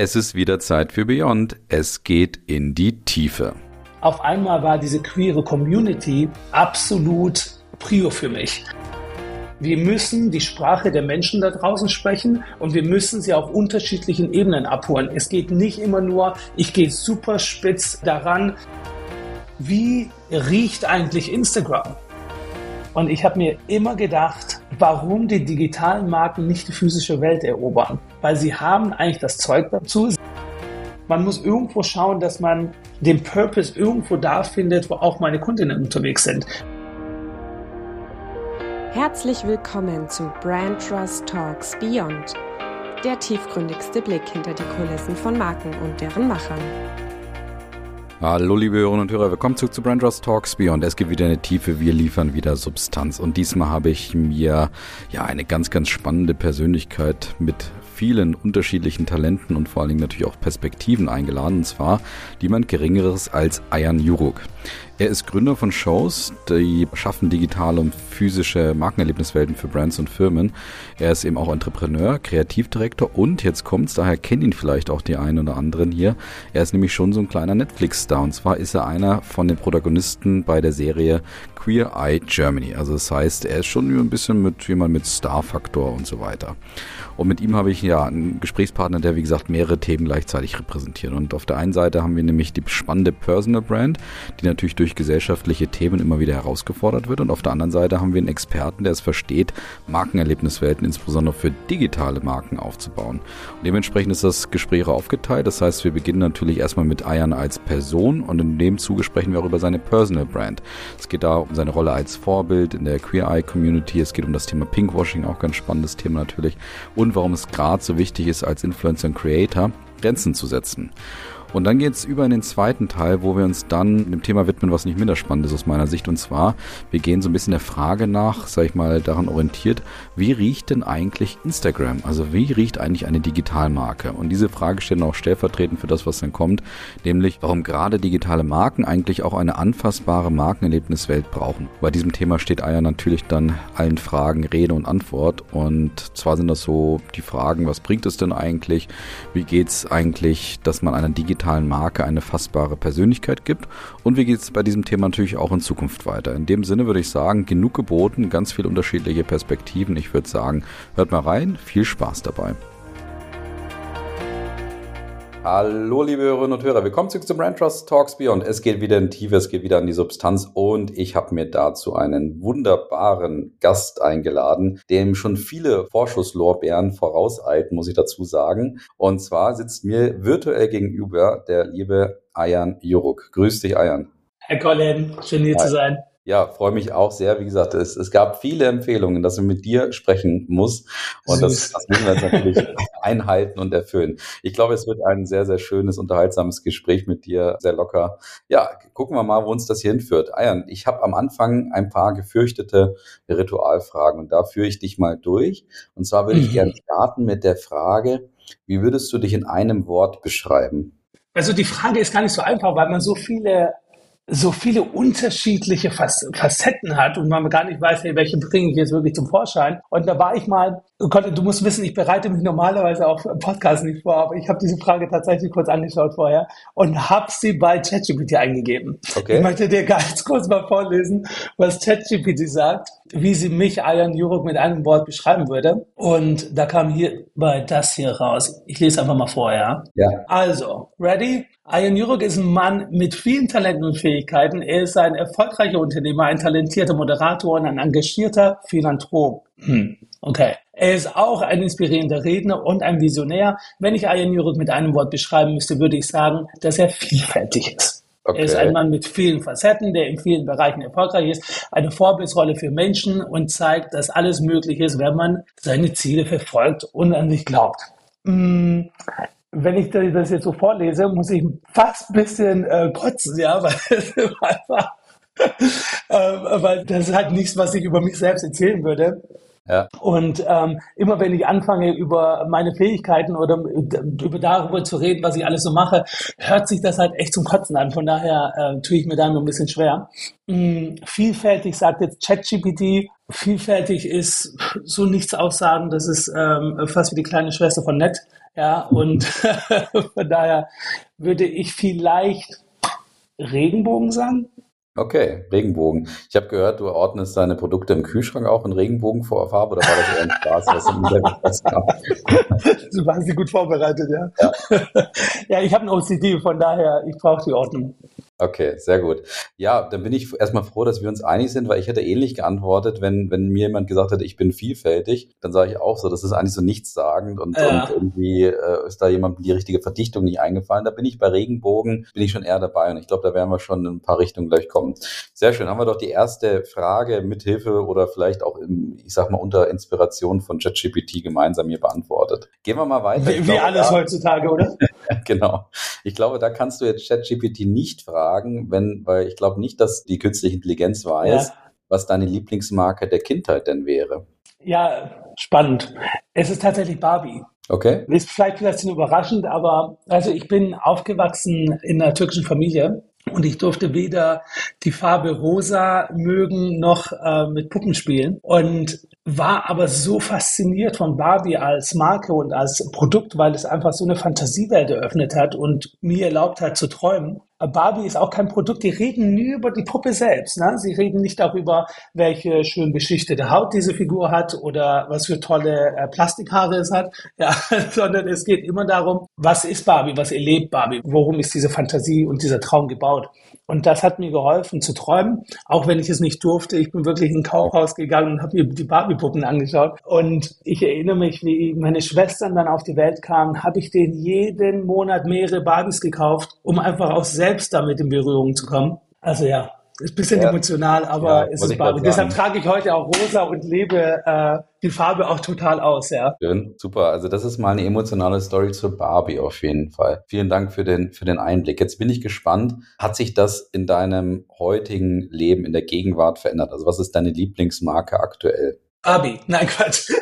Es ist wieder Zeit für Beyond. Es geht in die Tiefe. Auf einmal war diese queere Community absolut prio für mich. Wir müssen die Sprache der Menschen da draußen sprechen und wir müssen sie auf unterschiedlichen Ebenen abholen. Es geht nicht immer nur, ich gehe super spitz daran, wie riecht eigentlich Instagram? Und ich habe mir immer gedacht, warum die digitalen Marken nicht die physische Welt erobern? Weil sie haben eigentlich das Zeug dazu. Man muss irgendwo schauen, dass man den Purpose irgendwo da findet, wo auch meine Kundinnen unterwegs sind. Herzlich willkommen zu Brand Trust Talks Beyond, der tiefgründigste Blick hinter die Kulissen von Marken und deren Machern. Hallo liebe Hörerinnen und Hörer, willkommen zurück zu Brandrust Talks Beyond. Es gibt wieder eine Tiefe, wir liefern wieder Substanz. Und diesmal habe ich mir ja eine ganz, ganz spannende Persönlichkeit mit vielen unterschiedlichen Talenten und vor allen Dingen natürlich auch Perspektiven eingeladen, und zwar niemand Geringeres als Ayan Juruk. Er ist Gründer von Shows, die schaffen digitale und physische Markenerlebniswelten für Brands und Firmen. Er ist eben auch Entrepreneur, Kreativdirektor und jetzt kommt's, daher kennen ihn vielleicht auch die einen oder anderen hier. Er ist nämlich schon so ein kleiner Netflix-Star und zwar ist er einer von den Protagonisten bei der Serie Queer Eye Germany. Also das heißt, er ist schon ein bisschen mit jemand mit Star-Faktor und so weiter. Und mit ihm habe ich ja einen Gesprächspartner, der wie gesagt mehrere Themen gleichzeitig repräsentiert. Und auf der einen Seite haben wir nämlich die spannende Personal Brand, die natürlich durch gesellschaftliche Themen immer wieder herausgefordert wird. Und auf der anderen Seite haben wir einen Experten, der es versteht, Markenerlebniswelten insbesondere für digitale Marken aufzubauen. Und dementsprechend ist das Gespräch aufgeteilt. Das heißt, wir beginnen natürlich erstmal mit Ayan als Person und in dem Zuge sprechen wir auch über seine Personal Brand. Es geht da um seine Rolle als Vorbild in der Queer Eye Community. Es geht um das Thema Pinkwashing, auch ganz spannendes Thema natürlich. Und und warum es gerade so wichtig ist, als Influencer und Creator Grenzen zu setzen. Und dann geht es über in den zweiten Teil, wo wir uns dann dem Thema widmen, was nicht minder spannend ist aus meiner Sicht. Und zwar, wir gehen so ein bisschen der Frage nach, sag ich mal, daran orientiert, wie riecht denn eigentlich Instagram? Also wie riecht eigentlich eine Digitalmarke? Und diese Frage stellen auch stellvertretend für das, was dann kommt, nämlich warum gerade digitale Marken eigentlich auch eine anfassbare Markenerlebniswelt brauchen. Bei diesem Thema steht Eier natürlich dann allen Fragen Rede und Antwort. Und zwar sind das so die Fragen, was bringt es denn eigentlich? Wie geht es eigentlich, dass man einer digitalen digitalen Marke eine fassbare Persönlichkeit gibt. Und wie geht es bei diesem Thema natürlich auch in Zukunft weiter? In dem Sinne würde ich sagen, genug geboten, ganz viele unterschiedliche Perspektiven. Ich würde sagen, hört mal rein, viel Spaß dabei. Hallo, liebe Hörerinnen und Hörer. Willkommen zurück zum Brand Trust Talks Beyond. Es geht wieder in Tiefe, es geht wieder an die Substanz und ich habe mir dazu einen wunderbaren Gast eingeladen, dem schon viele Vorschusslorbeeren vorauseilten, muss ich dazu sagen. Und zwar sitzt mir virtuell gegenüber der liebe Ayan Juruk. Grüß dich, Ayan. Herr Colin, schön hier Hi. zu sein. Ja, freue mich auch sehr. Wie gesagt, es, es gab viele Empfehlungen, dass ich mit dir sprechen muss. Und das, das müssen wir jetzt natürlich einhalten und erfüllen. Ich glaube, es wird ein sehr, sehr schönes, unterhaltsames Gespräch mit dir, sehr locker. Ja, gucken wir mal, wo uns das hier hinführt. Ayan, ich habe am Anfang ein paar gefürchtete Ritualfragen und da führe ich dich mal durch. Und zwar würde ich mhm. gerne starten mit der Frage, wie würdest du dich in einem Wort beschreiben? Also die Frage ist gar nicht so einfach, weil man so viele so viele unterschiedliche Facetten hat und man gar nicht weiß, hey, welche bringe ich jetzt wirklich zum Vorschein. Und da war ich mal, oh Gott, du musst wissen, ich bereite mich normalerweise auf Podcast nicht vor, aber ich habe diese Frage tatsächlich kurz angeschaut vorher und habe sie bei ChatGPT eingegeben. Okay. Ich möchte dir ganz kurz mal vorlesen, was ChatGPT sagt, wie sie mich, Ayan Juruk, mit einem Wort beschreiben würde. Und da kam hier bei das hier raus. Ich lese einfach mal vor, ja? Ja. Also, ready? Ayan Juruk ist ein Mann mit vielen Talenten und Fähigkeiten. Er ist ein erfolgreicher Unternehmer, ein talentierter Moderator und ein engagierter Philanthrop. Hm. Okay. Er ist auch ein inspirierender Redner und ein Visionär. Wenn ich Ayan Juruk mit einem Wort beschreiben müsste, würde ich sagen, dass er vielfältig ist. Okay. Er ist ein Mann mit vielen Facetten, der in vielen Bereichen erfolgreich ist, eine Vorbildsrolle für Menschen und zeigt, dass alles möglich ist, wenn man seine Ziele verfolgt und an sich glaubt. Hm wenn ich das jetzt so vorlese, muss ich fast ein bisschen äh, kotzen, ja, weil, einfach, äh, weil das ist halt nichts, was ich über mich selbst erzählen würde. Ja. Und ähm, immer wenn ich anfange, über meine Fähigkeiten oder über darüber zu reden, was ich alles so mache, hört sich das halt echt zum Kotzen an. Von daher äh, tue ich mir da nur ein bisschen schwer. Hm, vielfältig sagt jetzt ChatGPT, vielfältig ist so nichts aussagen, das ist ähm, fast wie die kleine Schwester von Net. Ja, und von daher würde ich vielleicht Regenbogen sagen. Okay, Regenbogen. Ich habe gehört, du ordnest deine Produkte im Kühlschrank auch in Regenbogenfarbe oder war das eher ein Spaß, was? Du warst gut vorbereitet, ja. Ja, ja ich habe ein OCD, von daher, ich brauche die Ordnung. Okay, sehr gut. Ja, dann bin ich erstmal froh, dass wir uns einig sind, weil ich hätte ähnlich geantwortet, wenn, wenn mir jemand gesagt hätte, ich bin vielfältig, dann sage ich auch so, das ist eigentlich so nichtssagend und, ja. und irgendwie äh, ist da jemandem die richtige Verdichtung nicht eingefallen. Da bin ich bei Regenbogen, bin ich schon eher dabei und ich glaube, da werden wir schon in ein paar Richtungen gleich kommen. Sehr schön. Haben wir doch die erste Frage mit Hilfe oder vielleicht auch, im, ich sag mal, unter Inspiration von ChatGPT gemeinsam hier beantwortet. Gehen wir mal weiter. Wie, wie alles da, heutzutage, oder? genau. Ich glaube, da kannst du jetzt ChatGPT nicht fragen fragen, wenn, weil ich glaube nicht, dass die künstliche Intelligenz weiß, ja. was deine Lieblingsmarke der Kindheit denn wäre. Ja, spannend. Es ist tatsächlich Barbie. Okay. Ist vielleicht vielleicht überraschend, aber also ich bin aufgewachsen in einer türkischen Familie und ich durfte weder die Farbe rosa mögen noch äh, mit Puppen spielen und war aber so fasziniert von Barbie als Marke und als Produkt, weil es einfach so eine Fantasiewelt eröffnet hat und mir erlaubt hat zu träumen. Barbie ist auch kein Produkt, die reden nie über die Puppe selbst. Ne? Sie reden nicht darüber, welche schön beschichtete Haut diese Figur hat oder was für tolle äh, Plastikhaare es hat, ja, sondern es geht immer darum, was ist Barbie, was erlebt Barbie, worum ist diese Fantasie und dieser Traum gebaut. Und das hat mir geholfen zu träumen, auch wenn ich es nicht durfte. Ich bin wirklich in ein Kaufhaus gegangen und habe mir die Barbie-Puppen angeschaut. Und ich erinnere mich, wie meine Schwestern dann auf die Welt kamen, habe ich denen jeden Monat mehrere Barbies gekauft, um einfach auch selbst damit in Berührung zu kommen. Also ja, ist ein bisschen ja. emotional, aber ja, es ist Barbie. Deshalb trage ich heute auch rosa und lebe äh, die Farbe auch total aus, ja. Schön, super. Also das ist mal eine emotionale Story zur Barbie auf jeden Fall. Vielen Dank für den, für den Einblick. Jetzt bin ich gespannt. Hat sich das in deinem heutigen Leben, in der Gegenwart verändert? Also was ist deine Lieblingsmarke aktuell? Barbie. Nein, Quatsch.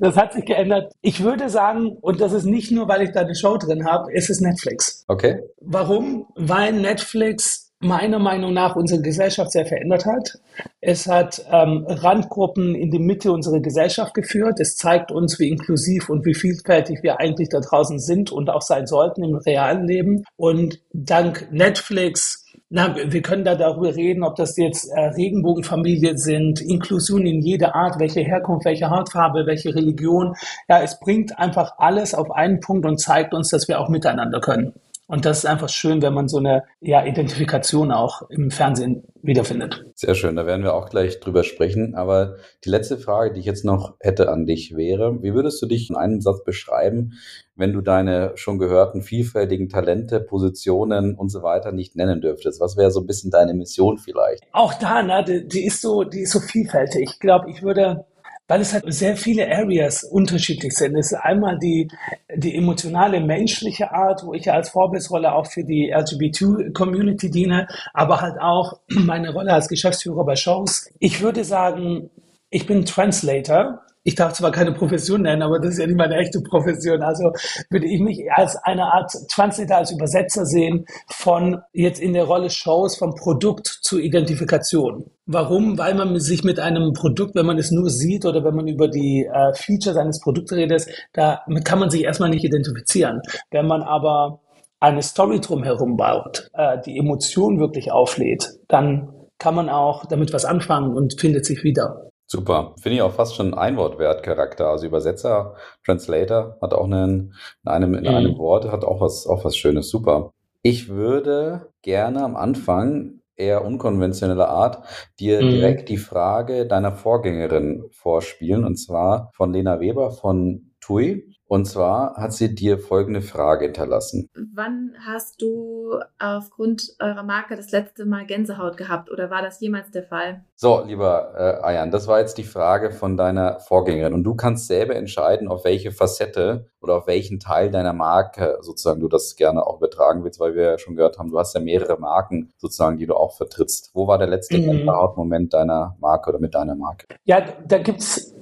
das hat sich geändert. Ich würde sagen, und das ist nicht nur, weil ich da eine Show drin habe, es ist Netflix. Okay. Warum? Weil Netflix meiner Meinung nach unsere Gesellschaft sehr verändert hat. Es hat ähm, Randgruppen in die Mitte unserer Gesellschaft geführt. Es zeigt uns, wie inklusiv und wie vielfältig wir eigentlich da draußen sind und auch sein sollten im realen Leben. Und dank Netflix na, wir können da darüber reden, ob das jetzt äh, Regenbogenfamilien sind, Inklusion in jeder Art, welche Herkunft, welche Hautfarbe, welche Religion. Ja, es bringt einfach alles auf einen Punkt und zeigt uns, dass wir auch miteinander können. Und das ist einfach schön, wenn man so eine ja, Identifikation auch im Fernsehen wiederfindet. Sehr schön, da werden wir auch gleich drüber sprechen. Aber die letzte Frage, die ich jetzt noch hätte an dich wäre, wie würdest du dich in einem Satz beschreiben, wenn du deine schon gehörten vielfältigen Talente, Positionen und so weiter nicht nennen dürftest? Was wäre so ein bisschen deine Mission vielleicht? Auch da, ne, die, die ist so, die ist so vielfältig. Ich glaube, ich würde weil es halt sehr viele Areas unterschiedlich sind. Es ist einmal die, die emotionale, menschliche Art, wo ich als Vorbildsrolle auch für die LGBT-Community diene, aber halt auch meine Rolle als Geschäftsführer bei Shows. Ich würde sagen, ich bin Translator ich darf zwar keine Profession nennen, aber das ist ja nicht meine echte Profession. Also würde ich mich als eine Art Translator, als Übersetzer sehen von jetzt in der Rolle Shows vom Produkt zur Identifikation. Warum? Weil man sich mit einem Produkt, wenn man es nur sieht oder wenn man über die äh, Features eines Produkts redet, damit kann man sich erstmal nicht identifizieren. Wenn man aber eine Story drumherum baut, äh, die Emotion wirklich auflädt, dann kann man auch damit was anfangen und findet sich wieder. Super. Finde ich auch fast schon Einwortwert-Charakter. Also Übersetzer, Translator hat auch einen, in einem, in mhm. einem Wort, hat auch was, auch was Schönes. Super. Ich würde gerne am Anfang eher unkonventioneller Art dir mhm. direkt die Frage deiner Vorgängerin vorspielen und zwar von Lena Weber von TUI. Und zwar hat sie dir folgende Frage hinterlassen. Wann hast du aufgrund eurer Marke das letzte Mal Gänsehaut gehabt oder war das jemals der Fall? So, lieber äh, Ayan, das war jetzt die Frage von deiner Vorgängerin. Und du kannst selber entscheiden, auf welche Facette oder auf welchen Teil deiner Marke sozusagen du das gerne auch übertragen willst, weil wir ja schon gehört haben, du hast ja mehrere Marken sozusagen, die du auch vertrittst. Wo war der letzte mhm. Gänsehaut-Moment deiner Marke oder mit deiner Marke? Ja, da gibt's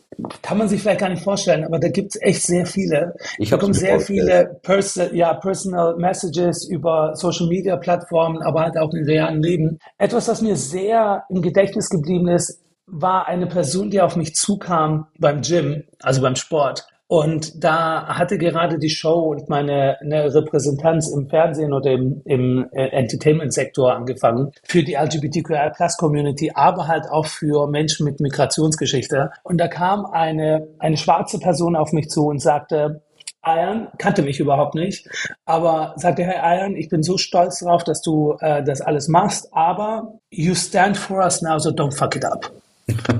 kann man sich vielleicht gar nicht vorstellen, aber da gibt es echt sehr viele. Ich bekomme sehr viele Pers ja, Personal Messages über Social Media Plattformen, aber halt auch im realen Leben. Etwas, was mir sehr im Gedächtnis geblieben ist, war eine Person, die auf mich zukam beim Gym, also beim Sport Und da hatte gerade die Show und meine eine Repräsentanz im Fernsehen oder im, im äh, Entertainment-Sektor angefangen für die LGBTQI-Plus-Community, aber halt auch für Menschen mit Migrationsgeschichte. Und da kam eine, eine schwarze Person auf mich zu und sagte, Iron kannte mich überhaupt nicht, aber sagte, Herr Iron, ich bin so stolz darauf, dass du äh, das alles machst, aber you stand for us now, so don't fuck it up.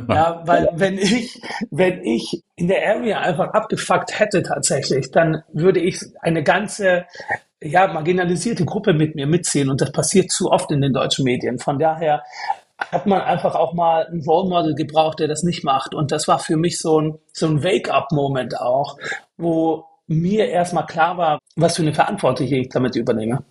Ja, weil wenn ich, wenn ich in der Area einfach abgefuckt hätte tatsächlich, dann würde ich eine ganze ja, marginalisierte Gruppe mit mir mitziehen und das passiert zu oft in den deutschen Medien. Von daher hat man einfach auch mal ein Role Model gebraucht, der das nicht macht. Und das war für mich so ein, so ein Wake-up-Moment auch, wo mir erstmal klar war, was für eine Verantwortung ich damit übernehme.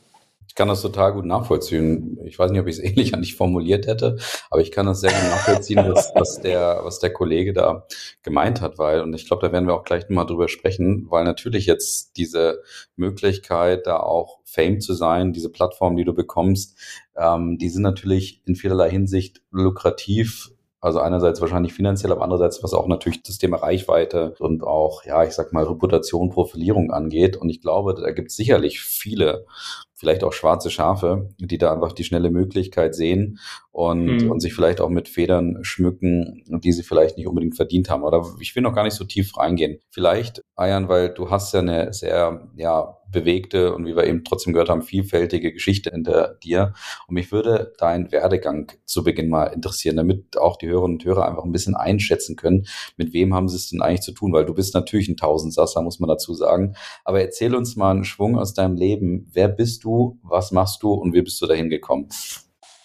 Ich kann das total gut nachvollziehen. Ich weiß nicht, ob ich es ähnlich an dich formuliert hätte, aber ich kann das sehr gut nachvollziehen, was, was, der, was der Kollege da gemeint hat, weil, und ich glaube, da werden wir auch gleich nochmal drüber sprechen, weil natürlich jetzt diese Möglichkeit, da auch Fame zu sein, diese Plattform, die du bekommst, ähm, die sind natürlich in vielerlei Hinsicht lukrativ also einerseits wahrscheinlich finanziell, aber andererseits was auch natürlich das Thema Reichweite und auch, ja, ich sag mal, Reputation, Profilierung angeht. Und ich glaube, da gibt es sicherlich viele vielleicht auch schwarze Schafe, die da einfach die schnelle Möglichkeit sehen und, mhm. und sich vielleicht auch mit Federn schmücken, die sie vielleicht nicht unbedingt verdient haben. Oder ich will noch gar nicht so tief reingehen. Vielleicht, Ayan, weil du hast ja eine sehr, ja, bewegte und wie wir eben trotzdem gehört haben, vielfältige Geschichte hinter dir. Und mich würde dein Werdegang zu Beginn mal interessieren, damit auch die Hörerinnen und Hörer einfach ein bisschen einschätzen können, mit wem haben sie es denn eigentlich zu tun, weil du bist natürlich ein Tausendsasser, muss man dazu sagen. Aber erzähl uns mal einen Schwung aus deinem Leben. Wer bist du? Was machst du? Und wie bist du dahin gekommen?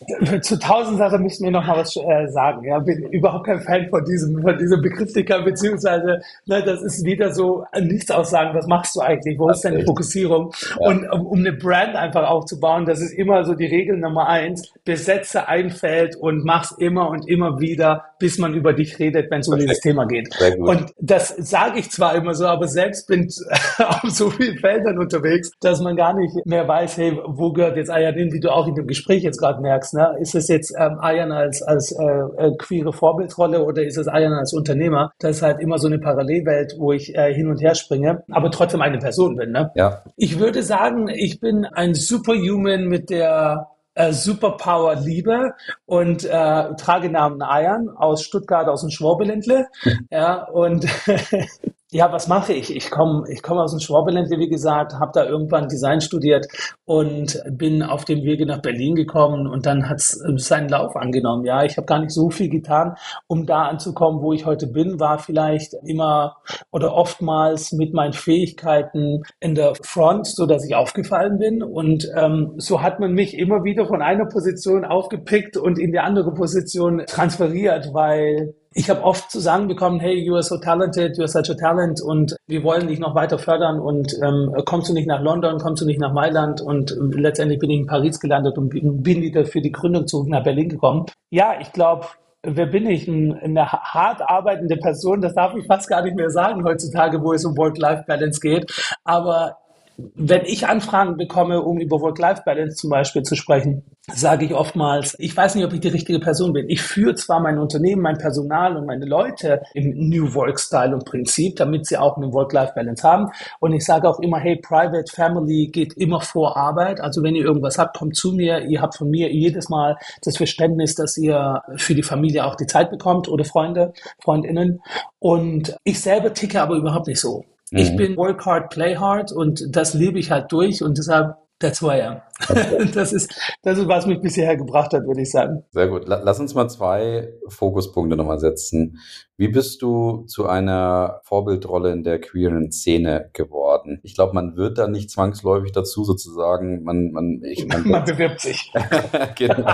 Zu tausend Sachen müssen wir noch mal was äh, sagen. Ja, bin überhaupt kein Fan von diesem, von diesem Begrifflichkeit, beziehungsweise, ne, das ist wieder so nichts aussagen. Was machst du eigentlich? Wo ist deine Fokussierung? Ja. Und um, um, eine Brand einfach aufzubauen, das ist immer so die Regel Nummer eins. Besetze ein Feld und mach's immer und immer wieder, bis man über dich redet, wenn es um dieses Thema geht. Und das sage ich zwar immer so, aber selbst bin auf so vielen Feldern unterwegs, dass man gar nicht mehr weiß, hey, wo gehört jetzt Ayadin, wie du auch in dem Gespräch jetzt gerade merkst sagst, ne? ist es jetzt ähm, Ayan als, als äh, äh, queere Vorbildrolle oder ist es Ayan als Unternehmer? Das ist halt immer so eine Parallelwelt, wo ich äh, hin und her springe, aber trotzdem eine Person bin. Ne? Ja. Ich würde sagen, ich bin ein Superhuman mit der äh, Superpower Liebe und äh, trage Namen Ayan aus Stuttgart, aus dem Schwabeländle. ja, und Ja, was mache ich? Ich komme ich komm aus dem Schwabeländle, wie gesagt, habe da irgendwann Design studiert und bin auf dem Wege nach Berlin gekommen und dann hat es äh, seinen Lauf angenommen. Ja, ich habe gar nicht so viel getan, um da anzukommen, wo ich heute bin, war vielleicht immer oder oftmals mit meinen Fähigkeiten in der Front, so dass ich aufgefallen bin und ähm, so hat man mich immer wieder von einer Position aufgepickt und in die andere Position transferiert, weil ich habe oft zu sagen bekommen, hey, you are so talented, you are such a talent und wir wollen dich noch weiter fördern und ähm, kommst du nicht nach London, kommst du nicht nach Mailand und äh, letztendlich bin ich in Paris gelandet und bin, wieder für die Gründung zurück nach Berlin gekommen. Ja, ich glaube, wer bin ich? Ein, eine hart arbeitende Person, das darf ich fast gar nicht mehr sagen heutzutage, wo es um Work-Life-Balance geht. Aber wenn ich Anfragen bekomme, um über Work-Life-Balance zum Beispiel zu sprechen, sage ich oftmals, ich weiß nicht, ob ich die richtige Person bin. Ich führe zwar mein Unternehmen, mein Personal und meine Leute im New Work-Style und Prinzip, damit sie auch eine Work-Life-Balance haben. Und ich sage auch immer, hey, Private Family geht immer vor Arbeit. Also wenn ihr irgendwas habt, kommt zu mir. Ihr habt von mir jedes Mal das Verständnis, dass ihr für die Familie auch die Zeit bekommt oder Freunde, Freundinnen. Und ich selber ticke aber überhaupt nicht so. Mhm. Ich bin work hard, play hard und das lebe ich halt durch und deshalb That's who I am. Das ist, das ist, was mich bisher gebracht hat, würde ich sagen. Sehr gut. Lass uns mal zwei Fokuspunkte nochmal setzen. Wie bist du zu einer Vorbildrolle in der queeren Szene geworden? Ich glaube, man wird da nicht zwangsläufig dazu sozusagen, man, man, ich, man, man bewirbt sich. genau,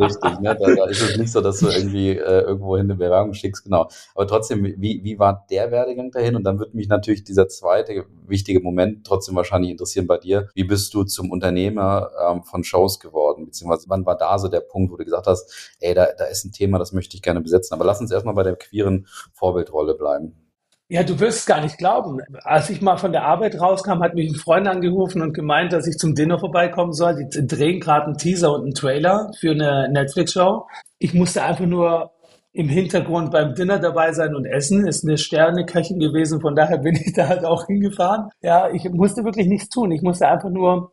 richtig. Ne? Da, da, ist es nicht so, dass du irgendwie äh, irgendwo hin eine Bewerbung schickst, genau. Aber trotzdem, wie, wie war der Werdegang dahin? Und dann würde mich natürlich dieser zweite wichtige Moment trotzdem wahrscheinlich interessieren bei dir. Wie bist du zum Unternehmer ähm, von Shows geworden? Beziehungsweise wann war da so der Punkt, wo du gesagt hast, ey, da, da ist ein Thema, das möchte ich gerne besetzen. Aber lass uns erstmal bei der queeren Vorbildrolle bleiben. Ja, du wirst es gar nicht glauben. Als ich mal von der Arbeit rauskam, hat mich ein Freund angerufen und gemeint, dass ich zum Dinner vorbeikommen soll. Die drehen gerade einen Teaser und einen Trailer für eine Netflix-Show. Ich musste einfach nur im Hintergrund beim Dinner dabei sein und essen. Ist eine Sterneköchin gewesen, von daher bin ich da halt auch hingefahren. Ja, ich musste wirklich nichts tun. Ich musste einfach nur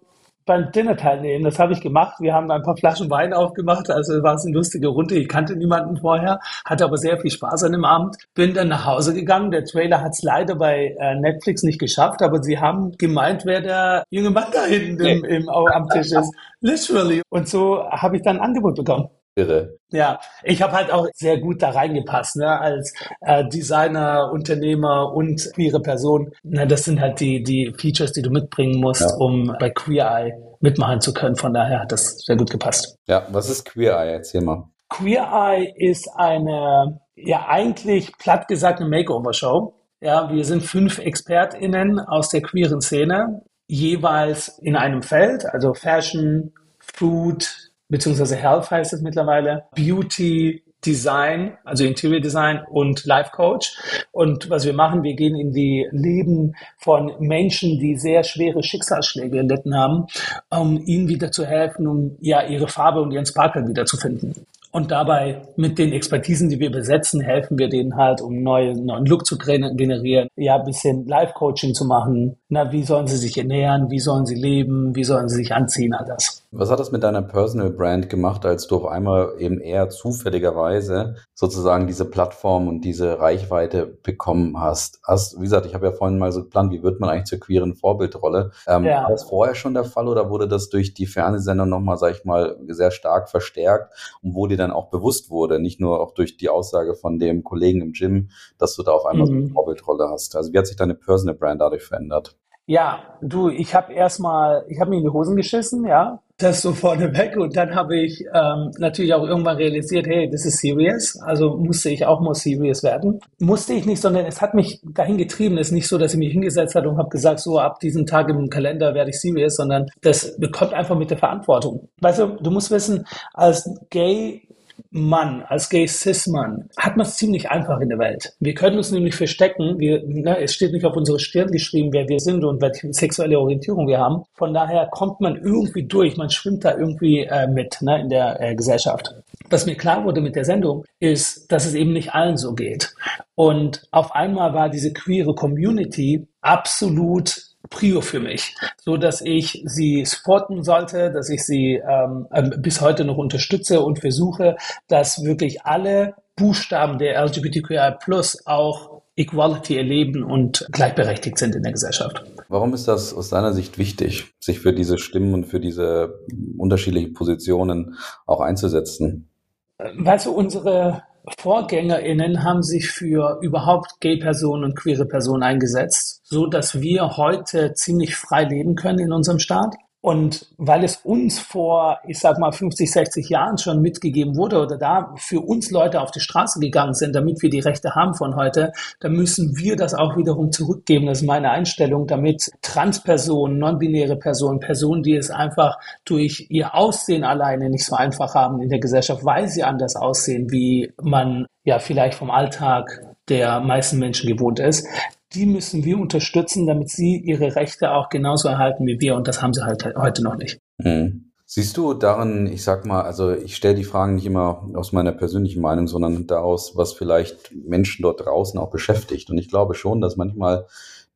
beim Dinner teilnehmen. Das habe ich gemacht. Wir haben ein paar Flaschen Wein aufgemacht, also war es eine lustige Runde. Ich kannte niemanden vorher, hatte aber sehr viel Spaß an dem Abend. Bin dann nach Hause gegangen. Der Trailer hat es leider bei äh, Netflix nicht geschafft, aber sie haben gemeint, wer der junge Mann da hinten im, im, am Tisch ist. Literally. Und so habe ich dann ein Angebot bekommen. Irre. Ja, ich habe halt auch sehr gut da reingepasst, ne? als äh, Designer, Unternehmer und queere Person. Na, das sind halt die, die Features, die du mitbringen musst, ja. um bei Queer Eye mitmachen zu können. Von daher hat das sehr gut gepasst. Ja, was ist Queer Eye? Erzähl mal. Queer Eye ist eine, ja eigentlich platt gesagt eine Makeover-Show. Ja, wir sind fünf ExpertInnen aus der queeren Szene, jeweils in einem Feld, also Fashion, Food, beziehungsweise Health heißt es mittlerweile, Beauty, Design, also Interior Design und Life Coach. Und was wir machen, wir gehen in die Leben von Menschen, die sehr schwere Schicksalsschläge erlitten haben, um ihnen wieder zu helfen, um ja ihre Farbe und ihren Sparkle wiederzufinden. Und dabei mit den Expertisen, die wir besetzen, helfen wir denen halt, um neue, neuen Look zu generieren, ja, ein bisschen Live-Coaching zu machen. Na, wie sollen sie sich ernähren? Wie sollen sie leben? Wie sollen sie sich anziehen? All das. Was hat das mit deiner Personal Brand gemacht, als du auf einmal eben eher zufälligerweise sozusagen diese Plattform und diese Reichweite bekommen hast? hast wie gesagt, ich habe ja vorhin mal so geplant, wie wird man eigentlich zur queeren Vorbildrolle? Ähm, ja. War das vorher schon der Fall oder wurde das durch die Fernsehsender nochmal, sag ich mal, sehr stark verstärkt und wo dir dann auch bewusst wurde, nicht nur auch durch die Aussage von dem Kollegen im Gym, dass du da auf einmal mhm. so eine mhm. Vorbildrolle hast? Also wie hat sich deine Personal Brand dadurch verändert? Ja, du, ich habe erstmal, ich habe mir in die Hosen geschissen, ja, das so vorneweg. Und dann habe ich ähm, natürlich auch irgendwann realisiert, hey, das ist serious. Also musste ich auch mal serious werden. Musste ich nicht, sondern es hat mich dahin getrieben. Es ist nicht so, dass ich mich hingesetzt habe und habe gesagt, so ab diesem Tag im Kalender werde ich serious, sondern das bekommt einfach mit der Verantwortung. Weißt du, du musst wissen, als Gay Mann, als Gay Cis-Mann, hat man es ziemlich einfach in der Welt. Wir können uns nämlich verstecken. Wir, ne, es steht nicht auf unsere Stirn geschrieben, wer wir sind und welche sexuelle Orientierung wir haben. Von daher kommt man irgendwie durch, man schwimmt da irgendwie äh, mit ne, in der äh, Gesellschaft. Was mir klar wurde mit der Sendung, ist, dass es eben nicht allen so geht. Und auf einmal war diese queere Community absolut Prio für mich, so dass ich sie supporten sollte, dass ich sie ähm, ähm bis heute noch unterstütze und versuche, dass wirklich alle Buchstaben der LGBTQI Plus auch Equality erleben und gleichberechtigt sind in der Gesellschaft. Warum ist das aus deiner Sicht wichtig, sich für diese Stimmen und für diese unterschiedlichen Positionen auch einzusetzen? Weißt du, unsere VorgängerInnen haben sich für überhaupt Gay-Personen und queere Personen eingesetzt, so dass wir heute ziemlich frei leben können in unserem Staat. Und weil es uns vor, ich sag mal, 50, 60 Jahren schon mitgegeben wurde oder da für uns Leute auf die Straße gegangen sind, damit wir die Rechte haben von heute, dann müssen wir das auch wiederum zurückgeben. Das ist meine Einstellung, damit Transpersonen, non-binäre Personen, Personen, die es einfach durch ihr Aussehen alleine nicht so einfach haben in der Gesellschaft, weil sie anders aussehen, wie man ja vielleicht vom Alltag der meisten Menschen gewohnt ist, die müssen wir unterstützen, damit sie ihre Rechte auch genauso erhalten wie wir. Und das haben sie halt heute noch nicht. Mhm. Siehst du darin, ich sag mal, also ich stelle die Fragen nicht immer aus meiner persönlichen Meinung, sondern daraus, was vielleicht Menschen dort draußen auch beschäftigt. Und ich glaube schon, dass manchmal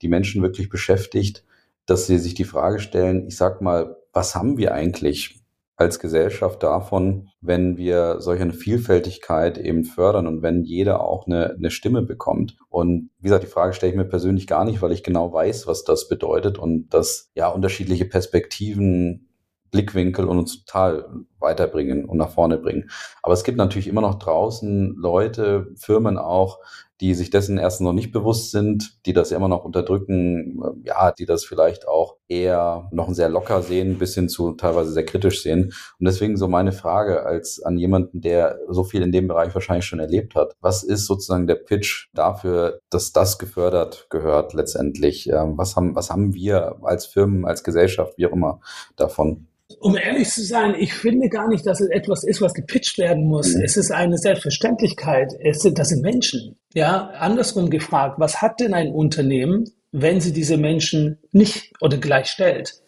die Menschen wirklich beschäftigt, dass sie sich die Frage stellen, ich sag mal, was haben wir eigentlich als Gesellschaft davon, wenn wir solch eine Vielfältigkeit eben fördern und wenn jeder auch eine, eine Stimme bekommt. Und wie gesagt, die Frage stelle ich mir persönlich gar nicht, weil ich genau weiß, was das bedeutet und dass ja unterschiedliche Perspektiven Blickwinkel und uns total weiterbringen und nach vorne bringen. Aber es gibt natürlich immer noch draußen Leute, Firmen auch, die sich dessen erst noch nicht bewusst sind, die das immer noch unterdrücken, ja, die das vielleicht auch eher noch sehr locker sehen, bis hin zu teilweise sehr kritisch sehen. Und deswegen so meine Frage als an jemanden, der so viel in dem Bereich wahrscheinlich schon erlebt hat. Was ist sozusagen der Pitch dafür, dass das gefördert gehört letztendlich? Was haben, was haben wir als Firmen, als Gesellschaft, wie auch immer davon? Um ehrlich zu sein, ich finde gar nicht, dass es etwas ist, was gepitcht werden muss. Mhm. Es ist eine Selbstverständlichkeit. Es sind, das sind Menschen. Ja, andersrum gefragt, was hat denn ein Unternehmen, wenn sie diese Menschen nicht oder gleichstellt?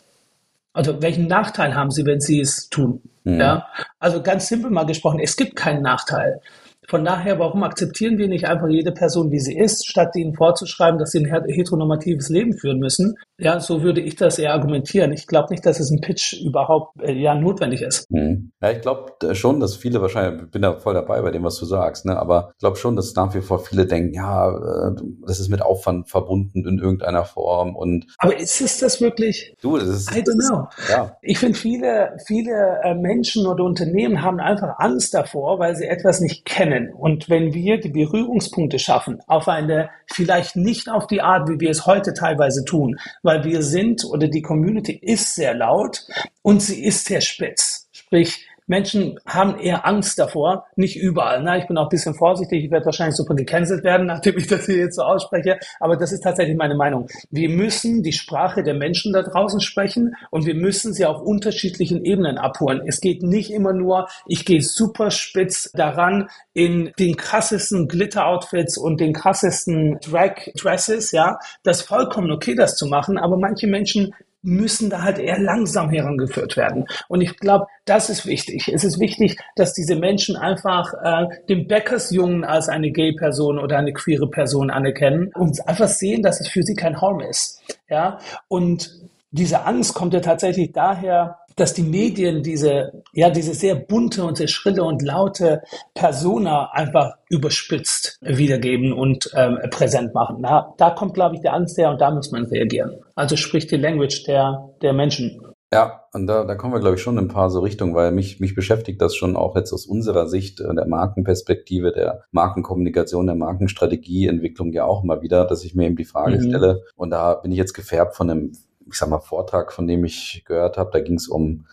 Also welchen Nachteil haben sie, wenn sie es tun? Mhm. Ja, also ganz simpel mal gesprochen, es gibt keinen Nachteil. Von daher, warum akzeptieren wir nicht einfach jede Person, wie sie ist, statt ihnen vorzuschreiben, dass sie ein heteronormatives Leben führen müssen? Ja, so würde ich das eher argumentieren. Ich glaube nicht, dass es ein Pitch überhaupt äh, ja notwendig ist. Hm. Ja, ich glaube schon, dass viele wahrscheinlich, bin da voll dabei bei dem, was du sagst, ne? aber ich glaube schon, dass nach wie vor viele denken, ja, äh, das ist mit Aufwand verbunden in irgendeiner Form und. Aber ist es das wirklich? Du, das ist. I don't know. Ja. Ich finde, viele, viele äh, Menschen oder Unternehmen haben einfach Angst davor, weil sie etwas nicht kennen. Und wenn wir die Berührungspunkte schaffen, auf eine, vielleicht nicht auf die Art, wie wir es heute teilweise tun, weil wir sind oder die Community ist sehr laut und sie ist sehr spitz. Sprich, Menschen haben eher Angst davor, nicht überall. Na, ich bin auch ein bisschen vorsichtig, ich werde wahrscheinlich super gecancelt werden, nachdem ich das hier jetzt so ausspreche, aber das ist tatsächlich meine Meinung. Wir müssen die Sprache der Menschen da draußen sprechen und wir müssen sie auf unterschiedlichen Ebenen abholen. Es geht nicht immer nur, ich gehe super spitz daran in den krassesten Glitter-Outfits und den krassesten Drag-Dresses, ja. Das ist vollkommen okay, das zu machen, aber manche Menschen müssen da halt eher langsam herangeführt werden. Und ich glaube, das ist wichtig. Es ist wichtig, dass diese Menschen einfach äh, den Bäckersjungen als eine Gay-Person oder eine queere Person anerkennen und einfach sehen, dass es für sie kein Harm ist. Ja, und diese Angst kommt ja tatsächlich daher, dass die Medien diese, ja, diese sehr bunte und sehr schrille und laute Persona einfach überspitzt wiedergeben und ähm, präsent machen. Da, da kommt, glaube ich, der Angst her und da muss man reagieren. Also spricht die Language der, der Menschen. Ja, und da, da kommen wir, glaube ich, schon in ein paar so Richtungen, weil mich, mich beschäftigt das schon auch jetzt aus unserer Sicht äh, der Markenperspektive, der Markenkommunikation, der Markenstrategieentwicklung ja auch immer wieder, dass ich mir eben die Frage mhm. stelle. Und da bin ich jetzt gefärbt von einem ich sag mal, Vortrag, von dem ich gehört habe. Da ging es um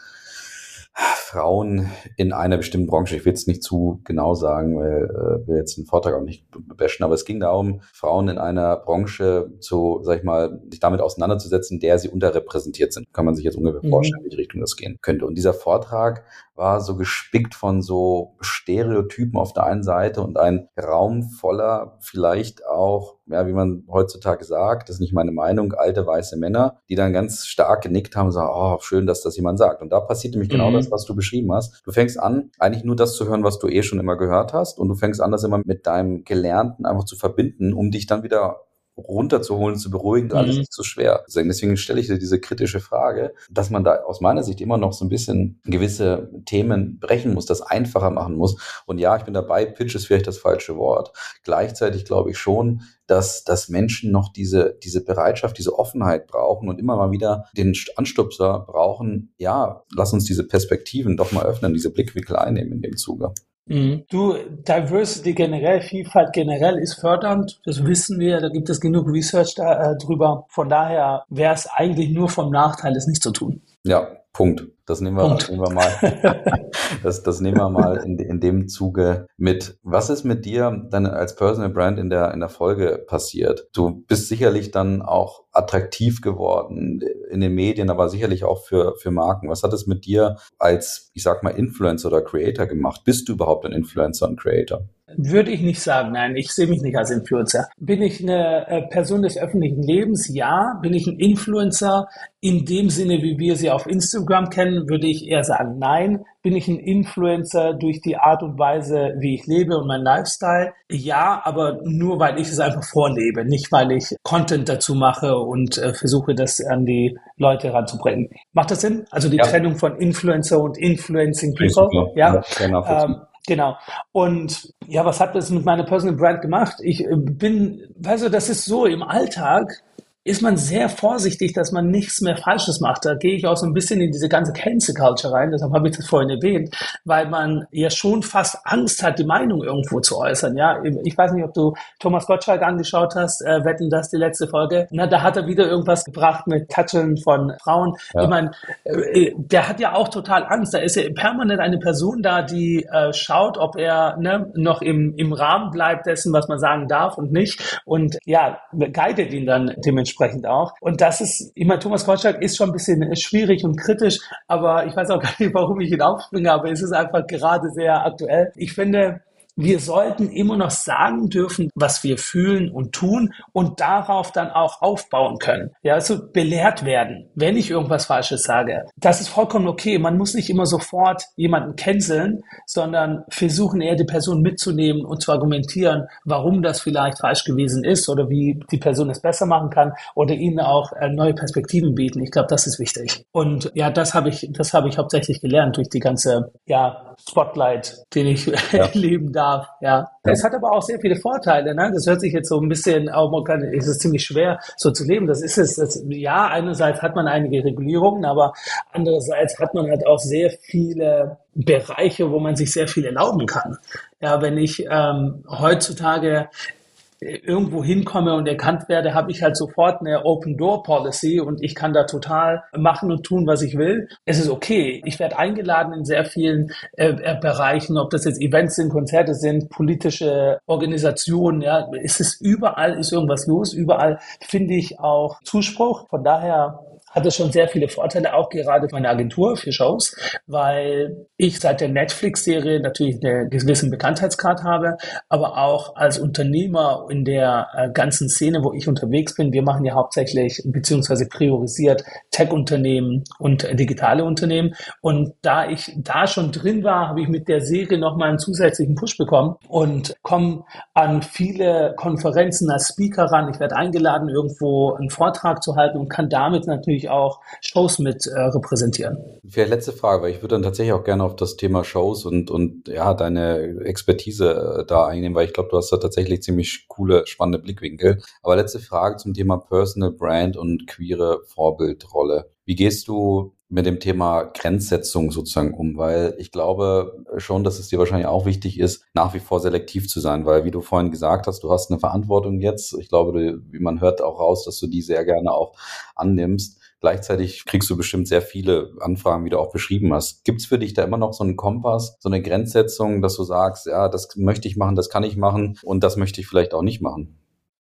Frauen in einer bestimmten Branche. Ich will es nicht zu genau sagen, weil äh, wir jetzt den Vortrag auch nicht bashen, aber es ging darum, Frauen in einer Branche zu, sag ich mal, sich damit auseinanderzusetzen, der sie unterrepräsentiert sind. Kann man sich jetzt ungefähr mhm. vorstellen, in welche Richtung das gehen könnte. Und dieser Vortrag war so gespickt von so Stereotypen auf der einen Seite und ein Raum voller vielleicht auch, ja, wie man heutzutage sagt, das ist nicht meine Meinung, alte weiße Männer, die dann ganz stark genickt haben und sagen, oh, schön, dass das jemand sagt. Und da passiert nämlich genau mhm. das, was du beschrieben hast. Du fängst an, eigentlich nur das zu hören, was du eh schon immer gehört hast und du fängst an, das immer mit deinem Gelernten einfach zu verbinden, um dich dann wieder runterzuholen, zu beruhigen, mhm. alles nicht so schwer. Deswegen stelle ich dir diese kritische Frage, dass man da aus meiner Sicht immer noch so ein bisschen gewisse Themen brechen muss, das einfacher machen muss. Und ja, ich bin dabei, Pitch ist vielleicht das falsche Wort. Gleichzeitig glaube ich schon, dass, dass Menschen noch diese, diese Bereitschaft, diese Offenheit brauchen und immer mal wieder den Anstupser brauchen, ja, lass uns diese Perspektiven doch mal öffnen, diese Blickwinkel einnehmen in dem Zuge. Mhm. Du, Diversity generell, Vielfalt generell ist fördernd. Das wissen wir. Da gibt es genug Research da, äh, drüber. Von daher wäre es eigentlich nur vom Nachteil, es nicht zu tun. Ja, Punkt. Das nehmen wir, nehmen wir mal. das, das nehmen wir mal in, in dem Zuge mit. Was ist mit dir dann als Personal Brand in der, in der Folge passiert? Du bist sicherlich dann auch attraktiv geworden in den Medien, aber sicherlich auch für, für Marken. Was hat es mit dir als, ich sag mal, Influencer oder Creator gemacht? Bist du überhaupt ein Influencer und Creator? Würde ich nicht sagen, nein, ich sehe mich nicht als Influencer. Bin ich eine äh, Person des öffentlichen Lebens? Ja. Bin ich ein Influencer in dem Sinne, wie wir sie auf Instagram kennen? Würde ich eher sagen, nein. Bin ich ein Influencer durch die Art und Weise, wie ich lebe und mein Lifestyle? Ja, aber nur weil ich es einfach vorlebe, nicht weil ich Content dazu mache und äh, versuche, das an die Leute ranzubringen. Macht das Sinn? Also die ja. Trennung von Influencer und Influencing People? Ja. ja ähm, Genau. Und ja, was hat das mit meiner Personal Brand gemacht? Ich äh, bin, weißt du, das ist so im Alltag, ist man sehr vorsichtig, dass man nichts mehr Falsches macht. Da gehe ich auch so ein bisschen in diese ganze Cancel Culture rein, deshalb habe ich das vorhin erwähnt, weil man ja schon fast Angst hat, die Meinung irgendwo zu äußern. Ja, ich weiß nicht, ob du Thomas Gottschalk angeschaut hast, äh, wetten das die letzte Folge. Na, da hat er wieder irgendwas gebracht mit Touchen von Frauen. Ja. Ich meine, äh, der hat ja auch total Angst. Da ist ja permanent eine Person da, die äh, schaut, ob er ne, noch im, im Rahmen bleibt dessen, was man sagen darf und nicht. Und ja, guidet ihn dann dementsprechend dementsprechend auch. Und das ist, ich meine, Thomas Gottschalk ist schon ein bisschen schwierig und kritisch, aber ich weiß auch gar nicht, warum ich ihn aufspringe, aber es ist einfach gerade sehr aktuell. Ich finde, wir sollten immer noch sagen dürfen, was wir fühlen und tun und darauf dann auch aufbauen können. Ja, also belehrt werden, wenn ich irgendwas Falsches sage. Das ist vollkommen okay. Man muss nicht immer sofort jemanden canceln, sondern versuchen eher die Person mitzunehmen und zu argumentieren, warum das vielleicht falsch gewesen ist oder wie die Person es besser machen kann oder ihnen auch äh, neue Perspektiven bieten. Ich glaube, das ist wichtig. Und ja, das habe ich, das habe ich hauptsächlich gelernt durch die ganze, ja, Spotlight, den ich ja. erleben darf. Ja. Es hat aber auch sehr viele Vorteile. Ne? Das hört sich jetzt so ein bisschen, auch es ist ziemlich schwer, so zu leben. Das ist es. Das, ja, einerseits hat man einige Regulierungen, aber andererseits hat man halt auch sehr viele Bereiche, wo man sich sehr viel erlauben kann. Ja, wenn ich ähm, heutzutage irgendwo hinkomme und erkannt werde, habe ich halt sofort eine Open Door Policy und ich kann da total machen und tun, was ich will. Es ist okay. Ich werde eingeladen in sehr vielen äh, äh, Bereichen, ob das jetzt Events sind, Konzerte sind, politische Organisationen, ja, es ist überall ist irgendwas los, überall finde ich auch Zuspruch. Von daher hat es schon sehr viele Vorteile, auch gerade für meine Agentur für Shows, weil ich seit der Netflix-Serie natürlich einen gewissen Bekanntheitsgrad habe, aber auch als Unternehmer in der äh, ganzen Szene, wo ich unterwegs bin, wir machen ja hauptsächlich beziehungsweise priorisiert Tech-Unternehmen und digitale Unternehmen. Und da ich da schon drin war, habe ich mit der Serie nochmal einen zusätzlichen Push bekommen und komme an viele Konferenzen als Speaker ran. Ich werde eingeladen, irgendwo einen Vortrag zu halten und kann damit natürlich natürlich auch Shows mit äh, repräsentieren. Vielleicht letzte Frage, weil ich würde dann tatsächlich auch gerne auf das Thema Shows und, und ja, deine Expertise äh, da eingehen, weil ich glaube, du hast da tatsächlich ziemlich coole, spannende Blickwinkel. Aber letzte Frage zum Thema Personal Brand und queere Vorbildrolle. Wie gehst du mit dem Thema Grenzsetzung sozusagen um, weil ich glaube schon, dass es dir wahrscheinlich auch wichtig ist, nach wie vor selektiv zu sein, weil wie du vorhin gesagt hast, du hast eine Verantwortung jetzt. Ich glaube, du, wie man hört auch raus, dass du die sehr gerne auch annimmst. Gleichzeitig kriegst du bestimmt sehr viele Anfragen, wie du auch beschrieben hast. Gibt es für dich da immer noch so einen Kompass, so eine Grenzsetzung, dass du sagst, ja, das möchte ich machen, das kann ich machen und das möchte ich vielleicht auch nicht machen?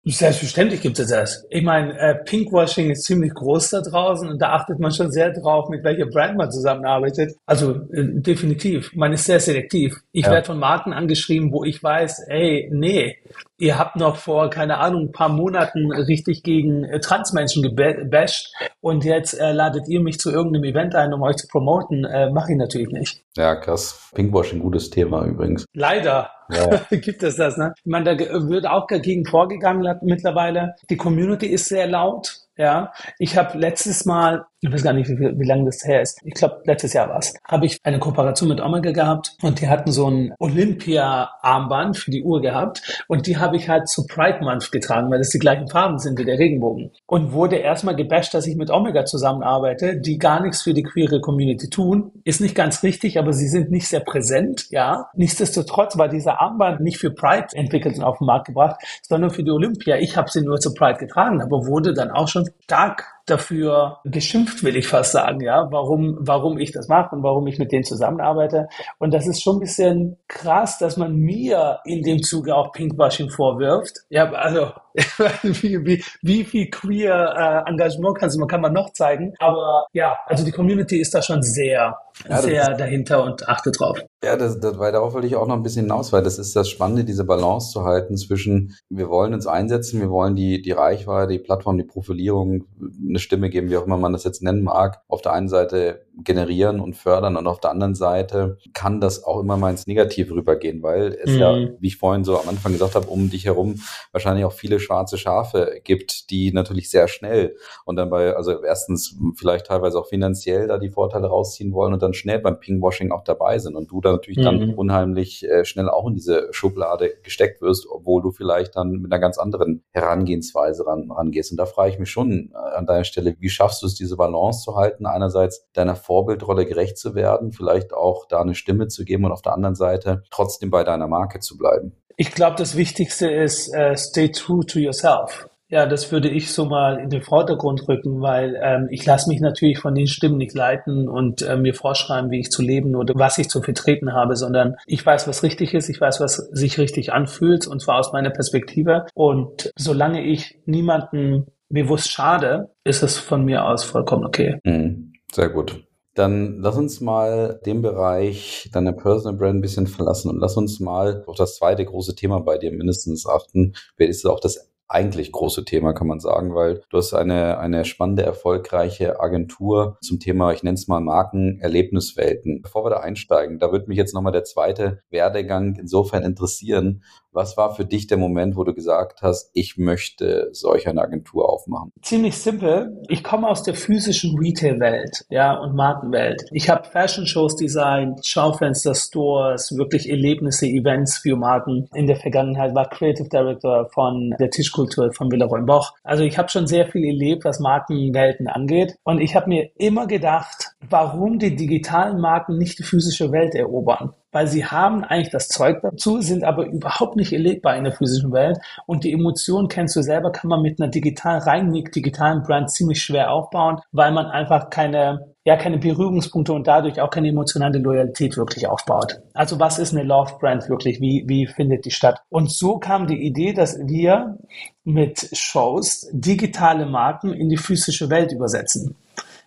Selbstverständlich gibt es das. Ich meine, äh, Pinkwashing ist ziemlich groß da draußen und da achtet man schon sehr drauf, mit welcher Brand man zusammenarbeitet. Also äh, definitiv. Man ist sehr selektiv. Ich ja. werde von Marken angeschrieben, wo ich weiß, ey, nee, ihr habt noch vor, keine Ahnung, ein paar Monaten richtig gegen äh, Transmenschen gebasht und jetzt äh, ladet ihr mich zu irgendeinem Event ein, um euch zu promoten. Äh, Mache ich natürlich nicht. Ja, krass. Pinkwashing, gutes Thema übrigens. Leider. Ja. gibt es das, ne? Ich meine, da wird auch dagegen vorgegangen mittlerweile. Die Community ist sehr laut. Ja, ich habe letztes Mal, ich weiß gar nicht, wie, wie lange das her ist, ich glaube, letztes Jahr war es, habe ich eine Kooperation mit Omega gehabt und die hatten so ein Olympia-Armband für die Uhr gehabt und die habe ich halt zu Pride Month getragen, weil das die gleichen Farben sind wie der Regenbogen. Und wurde erstmal gebasht, dass ich mit Omega zusammenarbeite, die gar nichts für die queere Community tun. Ist nicht ganz richtig, aber sie sind nicht sehr präsent, ja. Nichtsdestotrotz war dieser Armband nicht für Pride entwickelt und auf den Markt gebracht, sondern für die Olympia. Ich habe sie nur zu Pride getragen, aber wurde dann auch schon stark dafür geschimpft, will ich fast sagen, ja, warum, warum ich das mache und warum ich mit denen zusammenarbeite. Und das ist schon ein bisschen krass, dass man mir in dem Zuge auch Pinkwashing vorwirft. Ja, also wie, wie, wie viel queer äh, Engagement kannst du, man kann man noch zeigen. Aber ja, also die Community ist da schon sehr, ja, sehr dahinter und achtet drauf. Ja, das, das, weil darauf wollte ich auch noch ein bisschen hinaus, weil das ist das Spannende, diese Balance zu halten zwischen, wir wollen uns einsetzen, wir wollen die, die Reichweite, die Plattform, die Profilierung, eine Stimme geben, wie auch immer man das jetzt nennen mag, auf der einen Seite generieren und fördern und auf der anderen Seite kann das auch immer mal ins Negative rübergehen, weil es mhm. ja, wie ich vorhin so am Anfang gesagt habe, um dich herum wahrscheinlich auch viele schwarze Schafe gibt, die natürlich sehr schnell und dann bei, also erstens vielleicht teilweise auch finanziell da die Vorteile rausziehen wollen und dann schnell beim Pingwashing auch dabei sind und du da natürlich mhm. dann unheimlich äh, schnell auch in diese Schublade gesteckt wirst, obwohl du vielleicht dann mit einer ganz anderen Herangehensweise ran, rangehst. Und da frage ich mich schon äh, an deiner Stelle, wie schaffst du es, diese Balance zu halten, einerseits deiner Vorbildrolle gerecht zu werden, vielleicht auch da eine Stimme zu geben und auf der anderen Seite trotzdem bei deiner Marke zu bleiben? Ich glaube, das Wichtigste ist, uh, stay true to yourself. Ja, das würde ich so mal in den Vordergrund rücken, weil ähm, ich lasse mich natürlich von den Stimmen nicht leiten und äh, mir vorschreiben, wie ich zu leben oder was ich zu vertreten habe, sondern ich weiß, was richtig ist, ich weiß, was sich richtig anfühlt und zwar aus meiner Perspektive. Und solange ich niemanden bewusst schade, ist es von mir aus vollkommen okay. Mhm. Sehr gut. Dann lass uns mal den Bereich deiner Personal Brand ein bisschen verlassen und lass uns mal auf das zweite große Thema bei dir mindestens achten. Wer ist auch das eigentlich große Thema, kann man sagen, weil du hast eine, eine spannende, erfolgreiche Agentur zum Thema, ich nenne es mal Marken, Erlebniswelten. Bevor wir da einsteigen, da würde mich jetzt nochmal der zweite Werdegang insofern interessieren, was war für dich der Moment, wo du gesagt hast, ich möchte solch eine Agentur aufmachen? Ziemlich simpel. Ich komme aus der physischen Retail-Welt, ja, und Markenwelt. Ich habe Fashion-Shows designt, Schaufenster-Stores, wirklich Erlebnisse, Events für Marken. In der Vergangenheit war Creative Director von der Tischkultur von Villeroy Boch. Also ich habe schon sehr viel erlebt, was Markenwelten angeht. Und ich habe mir immer gedacht, warum die digitalen Marken nicht die physische Welt erobern weil sie haben eigentlich das Zeug dazu, sind aber überhaupt nicht erlebbar in der physischen Welt. Und die Emotionen kennst du selber, kann man mit einer digitalen, rein digitalen Brand ziemlich schwer aufbauen, weil man einfach keine, ja, keine Berührungspunkte und dadurch auch keine emotionale Loyalität wirklich aufbaut. Also was ist eine Love Brand wirklich? Wie, wie findet die statt? Und so kam die Idee, dass wir mit Shows digitale Marken in die physische Welt übersetzen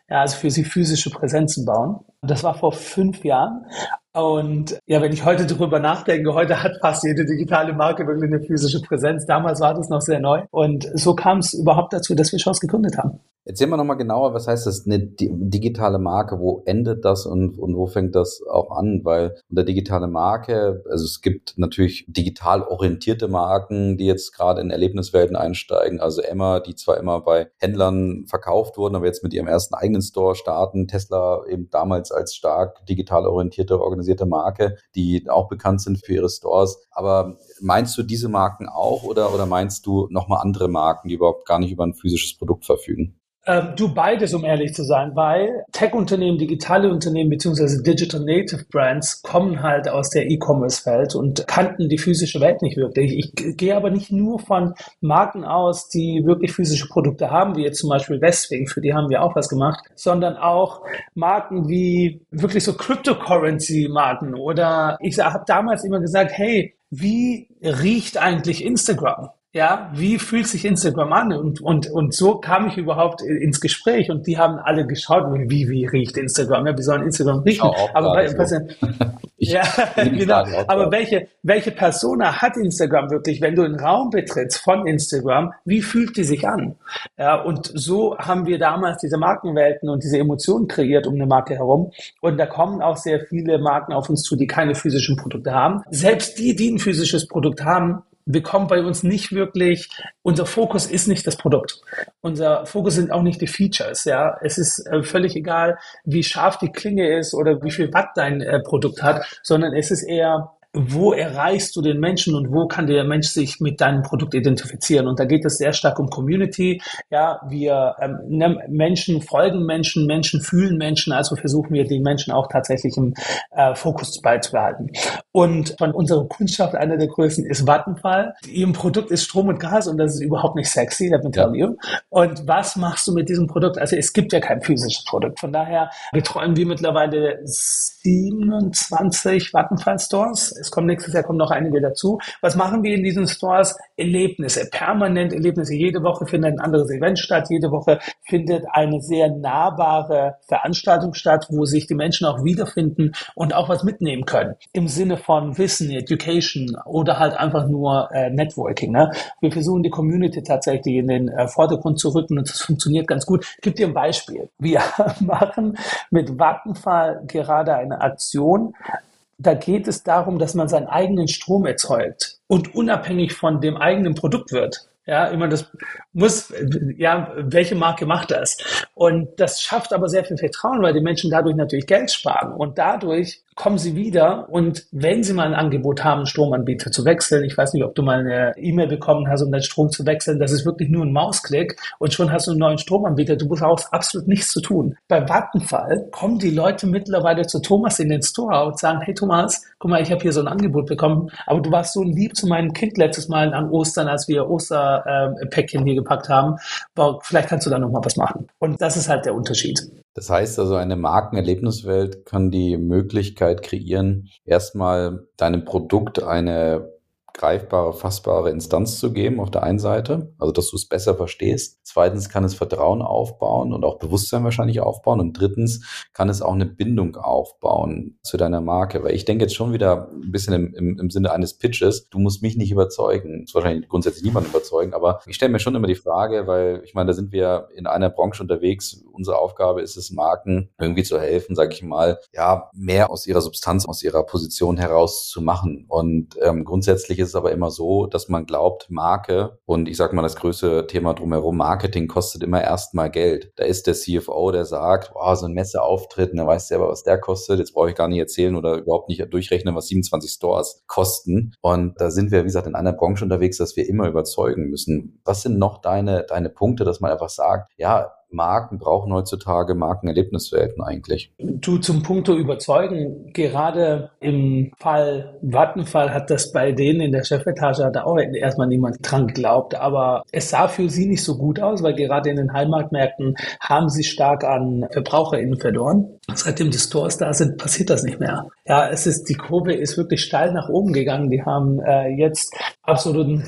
ja, also für sie physische Präsenzen bauen. Das war vor fünf Jahren. Und ja, wenn ich heute darüber nachdenke, heute hat fast jede digitale Marke wirklich eine physische Präsenz. Damals war das noch sehr neu. Und so kam es überhaupt dazu, dass wir Shows gegründet haben. Erzähl mal nochmal genauer, was heißt das, eine digitale Marke? Wo endet das und, und wo fängt das auch an? Weil unter digitale Marke, also es gibt natürlich digital orientierte Marken, die jetzt gerade in Erlebniswelten einsteigen. Also Emma, die zwar immer bei Händlern verkauft wurden, aber jetzt mit ihrem ersten eigenen Store starten. Tesla eben damals als stark digital orientierte, organisierte Marke, die auch bekannt sind für ihre Stores. Aber meinst du diese Marken auch oder, oder meinst du nochmal andere Marken, die überhaupt gar nicht über ein physisches Produkt verfügen? Ähm, du beides, um ehrlich zu sein, weil Tech-Unternehmen, digitale Unternehmen beziehungsweise Digital Native Brands kommen halt aus der E-Commerce-Welt und kannten die physische Welt nicht wirklich. Ich, gehe aber nicht nur von Marken aus, die wirklich physische Produkte haben, wie jetzt zum Beispiel Westwing, für die haben wir auch was gemacht, sondern auch Marken wie wirklich so Cryptocurrency-Marken oder ich habe damals immer gesagt, hey, wie riecht eigentlich Instagram? Ja, wie fühlt sich Instagram an? Und, und, und so kam ich überhaupt ins Gespräch und die haben alle geschaut, wie, wie riecht Instagram? Ja, wie soll Instagram riechen? Aber bei, so. ja, genau. Aber welche, welche Persona hat Instagram wirklich, wenn du einen Raum betrittst von Instagram, wie fühlt die sich an? Ja, und so haben wir damals diese Markenwelten und diese Emotionen kreiert um eine Marke herum. Und da kommen auch sehr viele Marken auf uns zu, die keine physischen Produkte haben. Selbst die, die ein physisches Produkt haben, bekommt bei uns nicht wirklich, unser Fokus ist nicht das Produkt. Unser Fokus sind auch nicht die Features, ja. Es ist äh, völlig egal, wie scharf die Klinge ist oder wie viel Watt dein äh, Produkt hat, sondern es ist eher, wo erreichst du den Menschen und wo kann der Mensch sich mit deinem Produkt identifizieren? Und da geht es sehr stark um Community. Ja, wir ähm, Menschen folgen Menschen, Menschen fühlen Menschen, also versuchen wir die Menschen auch tatsächlich im äh, Fokus beizubehalten. Und von unserer Kundschaft einer der größten ist Vattenfall. Ihrem Produkt ist Strom und Gas und das ist überhaupt nicht sexy, let me tell you. Und was machst du mit diesem Produkt? Also es gibt ja kein physisches Produkt. Von daher betreuen wir mittlerweile 27 Vattenfall Stores es kommt nächstes Jahr kommen noch einige dazu. Was machen wir in diesen Stores? Erlebnisse, permanent Erlebnisse. Jede Woche findet ein anderes Event statt. Jede Woche findet eine sehr nahbare Veranstaltung statt, wo sich die Menschen auch wiederfinden und auch was mitnehmen können. Im Sinne von Wissen, Education oder halt einfach nur äh, Networking. Ne? Wir versuchen die Community tatsächlich in den äh, Vordergrund zu rücken und das funktioniert ganz gut. Ich gebe dir ein Beispiel. Wir machen mit Vattenfall gerade eine Aktion, da geht es darum, dass man seinen eigenen Strom erzeugt und unabhängig von dem eigenen Produkt wird. Ja, immer das muss, ja, welche Marke macht das? Und das schafft aber sehr viel Vertrauen, weil die Menschen dadurch natürlich Geld sparen. Und dadurch kommen sie wieder und wenn sie mal ein Angebot haben, Stromanbieter zu wechseln, ich weiß nicht, ob du mal eine E-Mail bekommen hast, um deinen Strom zu wechseln, das ist wirklich nur ein Mausklick und schon hast du einen neuen Stromanbieter. Du auch absolut nichts zu tun. Bei Vattenfall kommen die Leute mittlerweile zu Thomas in den Store und sagen, hey Thomas, guck mal, ich habe hier so ein Angebot bekommen, aber du warst so lieb zu meinem Kind letztes Mal an Ostern, als wir Äh, hier gepackt haben. Aber vielleicht kannst du da nochmal was machen. Und das ist halt der Unterschied. Das heißt also, eine Markenerlebniswelt kann die Möglichkeit kreieren, erstmal deinem Produkt eine greifbare, fassbare Instanz zu geben auf der einen Seite, also dass du es besser verstehst. Zweitens kann es Vertrauen aufbauen und auch Bewusstsein wahrscheinlich aufbauen. Und drittens kann es auch eine Bindung aufbauen zu deiner Marke. Weil ich denke jetzt schon wieder ein bisschen im, im, im Sinne eines Pitches, du musst mich nicht überzeugen. Das ist wahrscheinlich grundsätzlich niemand überzeugen, aber ich stelle mir schon immer die Frage, weil ich meine, da sind wir in einer Branche unterwegs. Unsere Aufgabe ist es, Marken irgendwie zu helfen, sage ich mal, ja, mehr aus ihrer Substanz, aus ihrer Position heraus zu machen. Und ähm, grundsätzlich ist es aber immer so, dass man glaubt, Marke und ich sage mal das größte Thema drumherum, Marketing kostet immer erstmal Geld. Da ist der CFO, der sagt, oh, so ein Messeauftritt, und der weiß selber, was der kostet. Jetzt brauche ich gar nicht erzählen oder überhaupt nicht durchrechnen, was 27 Stores kosten. Und da sind wir, wie gesagt, in einer Branche unterwegs, dass wir immer überzeugen müssen. Was sind noch deine, deine Punkte, dass man einfach sagt, ja, Marken brauchen heutzutage Markenerlebniswelten eigentlich? Du zum Punkto überzeugen, gerade im Fall Vattenfall hat das bei denen in der Chefetage hat auch erstmal niemand dran geglaubt, aber es sah für sie nicht so gut aus, weil gerade in den Heimatmärkten haben sie stark an VerbraucherInnen verloren. Seitdem die Stores da sind, passiert das nicht mehr. Ja, es ist, die Kurve ist wirklich steil nach oben gegangen. Die haben äh, jetzt absoluten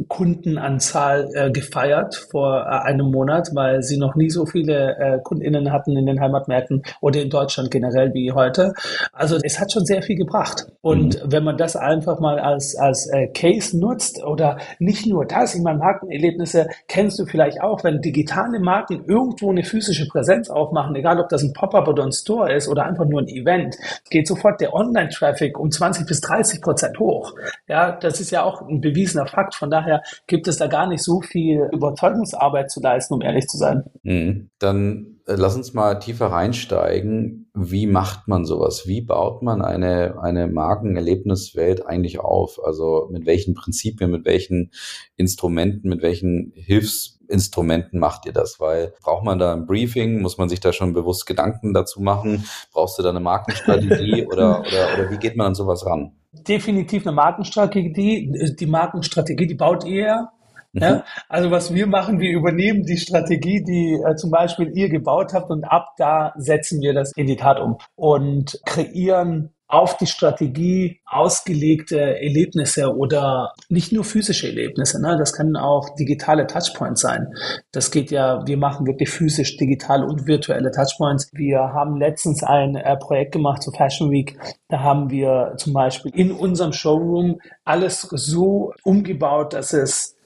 Rekordkundenanzahl äh, gefeiert vor äh, einem Monat, weil sie noch nie so viele äh, KundInnen hatten in den Heimatmärkten oder in Deutschland generell wie heute. Also es hat schon sehr viel gebracht. Und mhm. wenn man das einfach mal als, als äh, Case nutzt oder nicht nur das, ich meine, Markenerlebnisse kennst du vielleicht auch, wenn digitale Marken irgendwo eine physische Präsenz aufmachen, egal ob das ein Pop-up oder ein Store ist oder einfach nur ein Event, geht sofort der Online-Traffic um 20 bis 30 Prozent hoch. Ja, das ist ja auch ein bewiesener Fakt. Von daher gibt es da gar nicht so viel Überzeugungsarbeit zu leisten, um ehrlich zu sein. Mhm. Dann äh, lass uns mal tiefer reinsteigen. Wie macht man sowas? Wie baut man eine, eine Markenerlebniswelt eigentlich auf? Also mit welchen Prinzipien, mit welchen Instrumenten, mit welchen Hilfs Instrumenten macht ihr das? Weil braucht man da ein Briefing? Muss man sich da schon bewusst Gedanken dazu machen? Brauchst du da eine Markenstrategie oder, oder, oder wie geht man an sowas ran? Definitiv eine Markenstrategie. Die Markenstrategie, die baut ihr ja, mhm. also was wir machen, wir übernehmen die Strategie, die äh, zum Beispiel ihr gebaut habt und ab da setzen wir das in die Tat um und kreieren auf die Strategie ausgelegte Erlebnisse oder nicht nur physische Erlebnisse, ne? das können auch digitale Touchpoints sein. Das geht ja, wir machen wirklich physisch, digital und virtuelle Touchpoints. Wir haben letztens ein äh, Projekt gemacht zur Fashion Week. Da haben wir zum Beispiel in unserem Showroom alles so umgebaut, dass es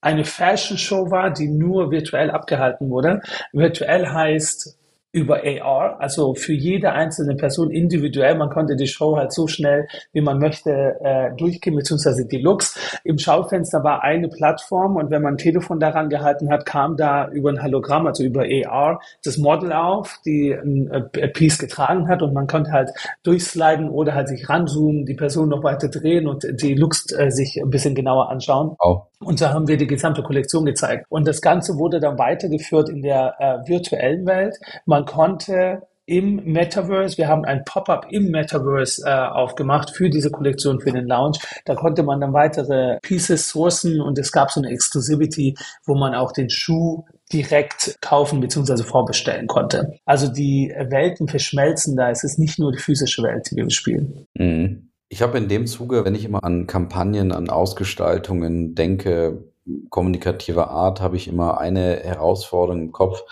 eine Fashion Show war, die nur virtuell abgehalten wurde. Virtuell heißt, über AR, also für jede einzelne Person individuell. Man konnte die Show halt so schnell, wie man möchte, äh, durchgehen, beziehungsweise die Looks. Im Schaufenster war eine Plattform und wenn man ein Telefon daran gehalten hat, kam da über ein Hologramm, also über AR, das Model auf, die ein äh, Piece getragen hat und man konnte halt durchsliden oder halt sich ranzoomen, die Person noch weiter drehen und die Looks äh, sich ein bisschen genauer anschauen. Oh. Und so haben wir die gesamte Kollektion gezeigt. Und das Ganze wurde dann weitergeführt in der äh, virtuellen Welt. Man konnte im Metaverse. Wir haben ein Pop-up im Metaverse äh, aufgemacht für diese Kollektion, für den Lounge. Da konnte man dann weitere Pieces sourcen und es gab so eine Exclusivity, wo man auch den Schuh direkt kaufen bzw. vorbestellen konnte. Also die Welten verschmelzen da. Es ist nicht nur die physische Welt, die wir bespielen. Mhm. Ich habe in dem Zuge, wenn ich immer an Kampagnen, an Ausgestaltungen denke, kommunikativer Art, habe ich immer eine Herausforderung im Kopf,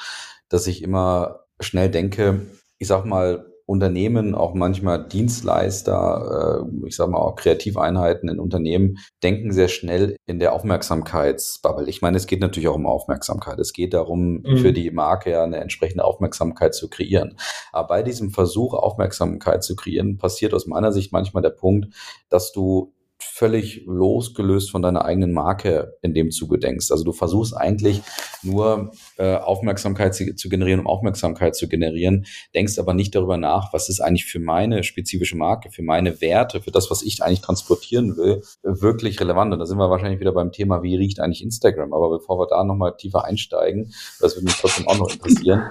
dass ich immer schnell denke, ich sag mal, Unternehmen, auch manchmal Dienstleister, äh, ich sage mal auch Kreativeinheiten in Unternehmen, denken sehr schnell in der Aufmerksamkeitsbubble. Ich meine, es geht natürlich auch um Aufmerksamkeit. Es geht darum, mhm. für die Marke ja eine entsprechende Aufmerksamkeit zu kreieren. Aber bei diesem Versuch, Aufmerksamkeit zu kreieren, passiert aus meiner Sicht manchmal der Punkt, dass du völlig losgelöst von deiner eigenen Marke in dem Zuge denkst. Also du versuchst eigentlich nur äh, Aufmerksamkeit zu, zu, generieren, um Aufmerksamkeit zu generieren, denkst aber nicht darüber nach, was ist eigentlich für meine spezifische Marke, für meine Werte, für das, was ich eigentlich transportieren will, wirklich relevant. Und da sind wir wahrscheinlich wieder beim Thema, wie riecht eigentlich Instagram. Aber bevor wir da nochmal tiefer einsteigen, das würde mich trotzdem auch noch interessieren,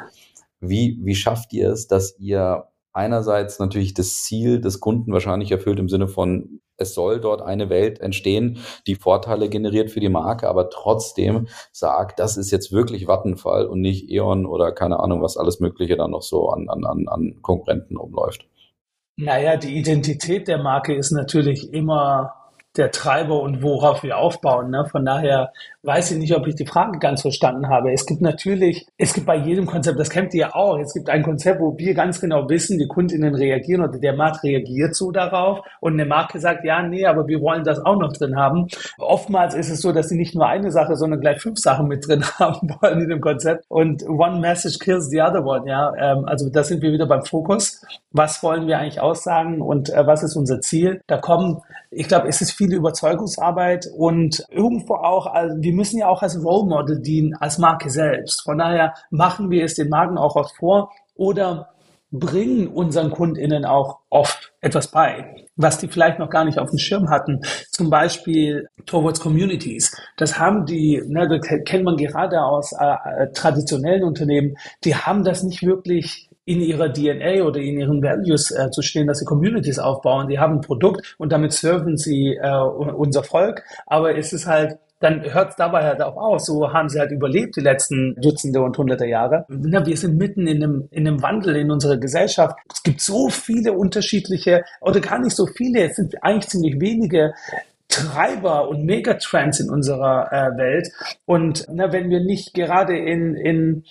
wie, wie schafft ihr es, dass ihr einerseits natürlich das Ziel des Kunden wahrscheinlich erfüllt im Sinne von, es soll dort eine Welt entstehen, die Vorteile generiert für die Marke, aber trotzdem sagt, das ist jetzt wirklich Vattenfall und nicht E.ON oder keine Ahnung, was alles Mögliche da noch so an, an, an Konkurrenten umläuft. Naja, die Identität der Marke ist natürlich immer der Treiber und worauf wir aufbauen. Ne? Von daher weiß ich nicht, ob ich die Frage ganz verstanden habe. Es gibt natürlich, es gibt bei jedem Konzept, das kennt ihr ja auch, es gibt ein Konzept, wo wir ganz genau wissen, die Kundinnen reagieren oder der Markt reagiert so darauf und eine Marke sagt, ja, nee, aber wir wollen das auch noch drin haben. Oftmals ist es so, dass sie nicht nur eine Sache, sondern gleich fünf Sachen mit drin haben wollen in dem Konzept und one message kills the other one, ja. Ähm, also da sind wir wieder beim Fokus. Was wollen wir eigentlich aussagen und äh, was ist unser Ziel? Da kommen, ich glaube, es ist viele Überzeugungsarbeit und irgendwo auch, also wir müssen ja auch als Role Model dienen, als Marke selbst. Von daher machen wir es den Marken auch oft vor oder bringen unseren KundInnen auch oft etwas bei, was die vielleicht noch gar nicht auf dem Schirm hatten. Zum Beispiel Towards Communities. Das haben die, ne, das kennt man gerade aus äh, äh traditionellen Unternehmen, die haben das nicht wirklich in ihrer DNA oder in ihren Values äh, zu stehen, dass sie Communities aufbauen. Die haben ein Produkt und damit serven sie äh, unser Volk. Aber es ist halt dann hört es dabei halt auch auf. So haben sie halt überlebt die letzten Dutzende und Hunderte Jahre. Ja, wir sind mitten in einem, in einem Wandel in unserer Gesellschaft. Es gibt so viele unterschiedliche, oder gar nicht so viele, es sind eigentlich ziemlich wenige Treiber und Megatrends in unserer äh, Welt. Und na, wenn wir nicht gerade in, in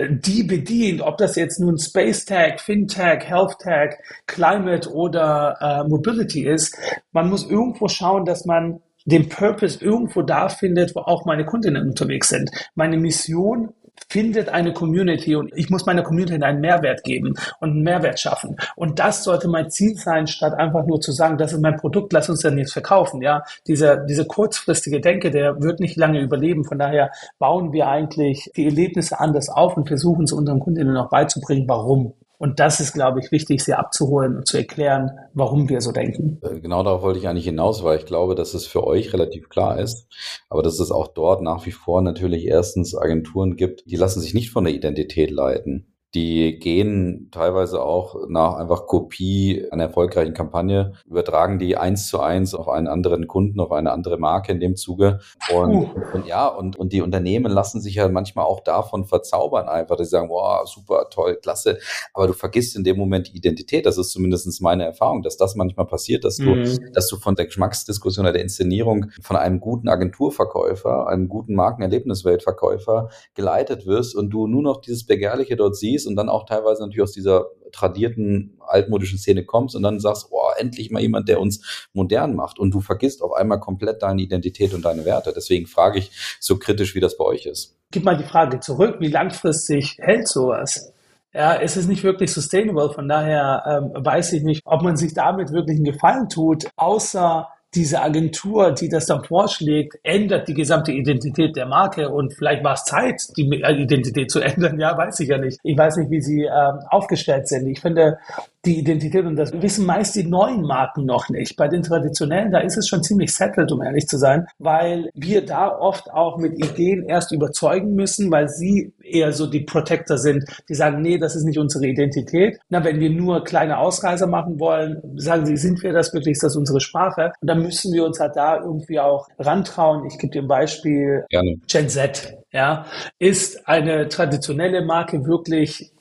die bedient, ob das jetzt nun Space Tag, FinTech, Health Tag, Climate oder äh, Mobility ist, man muss irgendwo schauen, dass man den Purpose irgendwo da findet, wo auch meine Kundinnen unterwegs sind. Meine Mission findet eine Community und ich muss meiner Community einen Mehrwert geben und einen Mehrwert schaffen. Und das sollte mein Ziel sein, statt einfach nur zu sagen, das ist mein Produkt, lass uns dann jetzt verkaufen. Ja, diese, diese kurzfristige Denke, der wird nicht lange überleben. Von daher bauen wir eigentlich die Erlebnisse anders auf und versuchen es unseren Kundinnen auch beizubringen, warum. Und das ist, glaube ich, wichtig, sie abzuholen und zu erklären, warum wir so denken. Äh, genau darauf wollte ich eigentlich hinaus, weil ich glaube, dass es für euch relativ klar ist, aber dass es auch dort nach wie vor natürlich erstens Agenturen gibt, die lassen sich nicht von der Identität leiten die gehen teilweise auch nach einfach Kopie einer erfolgreichen Kampagne, übertragen die eins zu eins auf einen anderen Kunden, auf eine andere Marke in dem Zuge. Und, uh. und ja, und, und die Unternehmen lassen sich ja manchmal auch davon verzaubern einfach. Die sagen, wow, super, toll, klasse. Aber du vergisst in dem Moment die Identität. Das ist zumindest meine Erfahrung, dass das manchmal passiert, dass du, mhm. dass du von der Geschmacksdiskussion oder der Inszenierung von einem guten Agenturverkäufer, einem guten Markenerlebnisweltverkäufer geleitet wirst und du nur noch dieses Begehrliche dort siehst und dann auch teilweise natürlich aus dieser tradierten altmodischen Szene kommst und dann sagst, oh, endlich mal jemand, der uns modern macht und du vergisst auf einmal komplett deine Identität und deine Werte. Deswegen frage ich so kritisch, wie das bei euch ist. Gib mal die Frage zurück, wie langfristig hält sowas? Ja, es ist nicht wirklich sustainable, von daher ähm, weiß ich nicht, ob man sich damit wirklich einen Gefallen tut, außer diese Agentur, die das dann vorschlägt, ändert die gesamte Identität der Marke und vielleicht war es Zeit, die Identität zu ändern. Ja, weiß ich ja nicht. Ich weiß nicht, wie sie ähm, aufgestellt sind. Ich finde, die Identität und das wissen meist die neuen Marken noch nicht. Bei den traditionellen, da ist es schon ziemlich settled, um ehrlich zu sein, weil wir da oft auch mit Ideen erst überzeugen müssen, weil sie eher so die Protector sind, die sagen, nee, das ist nicht unsere Identität. Na, wenn wir nur kleine Ausreißer machen wollen, sagen sie, sind wir das wirklich, ist das unsere Sprache? Und dann müssen wir uns halt da irgendwie auch rantrauen. Ich gebe dir ein Beispiel. Gerne. Gen Z, ja, ist eine traditionelle Marke wirklich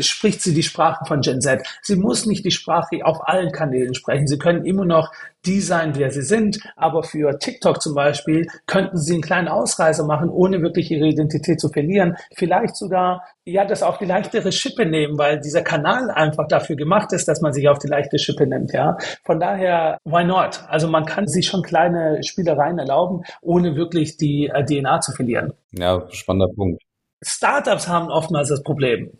spricht sie die Sprache von Gen Z. Sie muss nicht die Sprache auf allen Kanälen sprechen. Sie können immer noch die sein, wer sie sind. Aber für TikTok zum Beispiel könnten sie einen kleinen Ausreißer machen, ohne wirklich ihre Identität zu verlieren. Vielleicht sogar, ja, das auf die leichtere Schippe nehmen, weil dieser Kanal einfach dafür gemacht ist, dass man sich auf die leichte Schippe nimmt, ja. Von daher, why not? Also man kann sich schon kleine Spielereien erlauben, ohne wirklich die äh, DNA zu verlieren. Ja, spannender Punkt. Startups haben oftmals das Problem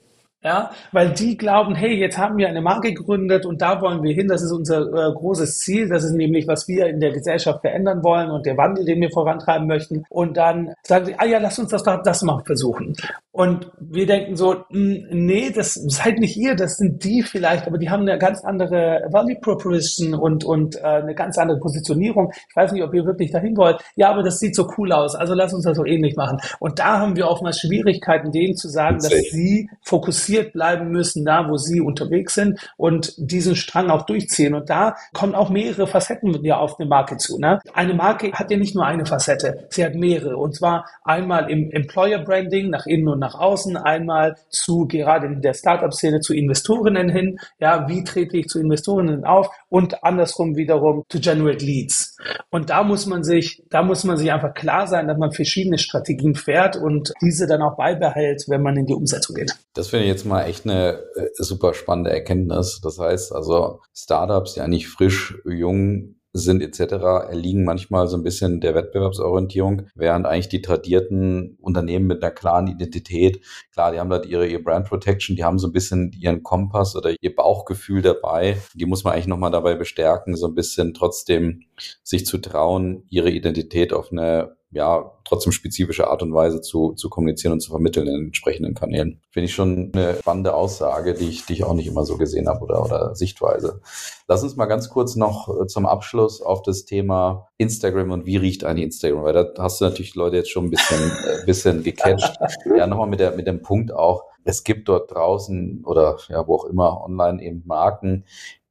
ja, weil die glauben, hey, jetzt haben wir eine Marke gegründet und da wollen wir hin, das ist unser äh, großes Ziel, das ist nämlich, was wir in der Gesellschaft verändern wollen und der Wandel, den wir vorantreiben möchten und dann sagen sie, ah ja, lass uns das doch das mal versuchen. Und wir denken so, hm, nee, das seid nicht ihr, das sind die vielleicht, aber die haben eine ganz andere Value Proposition und, und äh, eine ganz andere Positionierung. Ich weiß nicht, ob ihr wirklich dahin wollt. Ja, aber das sieht so cool aus, also lass uns das so ähnlich machen. Und da haben wir oftmals Schwierigkeiten, denen zu sagen, dass sie fokussieren fokussiert bleiben müssen, da wo sie unterwegs sind und diesen Strang auch durchziehen. Und da kommen auch mehrere Facetten ja auf eine Marke zu. Ne? Eine Marke hat ja nicht nur eine Facette, sie hat mehrere. Und zwar einmal im Employer Branding nach innen und nach außen, einmal zu gerade in der Startup-Szene zu Investorinnen hin. Ja, wie trete ich zu Investorinnen auf? Und andersrum wiederum to generate leads. Und da muss man sich, da muss man sich einfach klar sein, dass man verschiedene Strategien fährt und diese dann auch beibehält, wenn man in die Umsetzung geht. Das finde ich jetzt mal echt eine äh, super spannende Erkenntnis. Das heißt also, Startups, die eigentlich frisch, jung sind etc., erliegen manchmal so ein bisschen der Wettbewerbsorientierung, während eigentlich die tradierten Unternehmen mit einer klaren Identität, klar, die haben da ihre, ihre Brand Protection, die haben so ein bisschen ihren Kompass oder ihr Bauchgefühl dabei. Die muss man eigentlich nochmal dabei bestärken, so ein bisschen trotzdem sich zu trauen, ihre Identität auf eine ja, trotzdem spezifische Art und Weise zu, zu kommunizieren und zu vermitteln in den entsprechenden Kanälen. Finde ich schon eine spannende Aussage, die ich, die ich auch nicht immer so gesehen habe oder, oder Sichtweise. Lass uns mal ganz kurz noch äh, zum Abschluss auf das Thema Instagram und wie riecht eigentlich Instagram, weil da hast du natürlich Leute jetzt schon ein bisschen, äh, bisschen gecatcht. Ja, nochmal mit, der, mit dem Punkt auch, es gibt dort draußen oder ja, wo auch immer online eben Marken,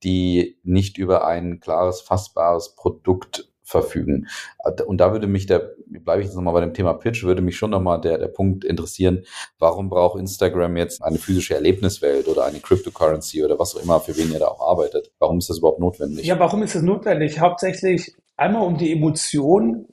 die nicht über ein klares, fassbares Produkt verfügen. Und da würde mich der, bleibe ich jetzt nochmal bei dem Thema Pitch, würde mich schon nochmal der, der Punkt interessieren, warum braucht Instagram jetzt eine physische Erlebniswelt oder eine Cryptocurrency oder was auch immer, für wen ihr da auch arbeitet? Warum ist das überhaupt notwendig? Ja, warum ist das notwendig? Hauptsächlich einmal um die Emotion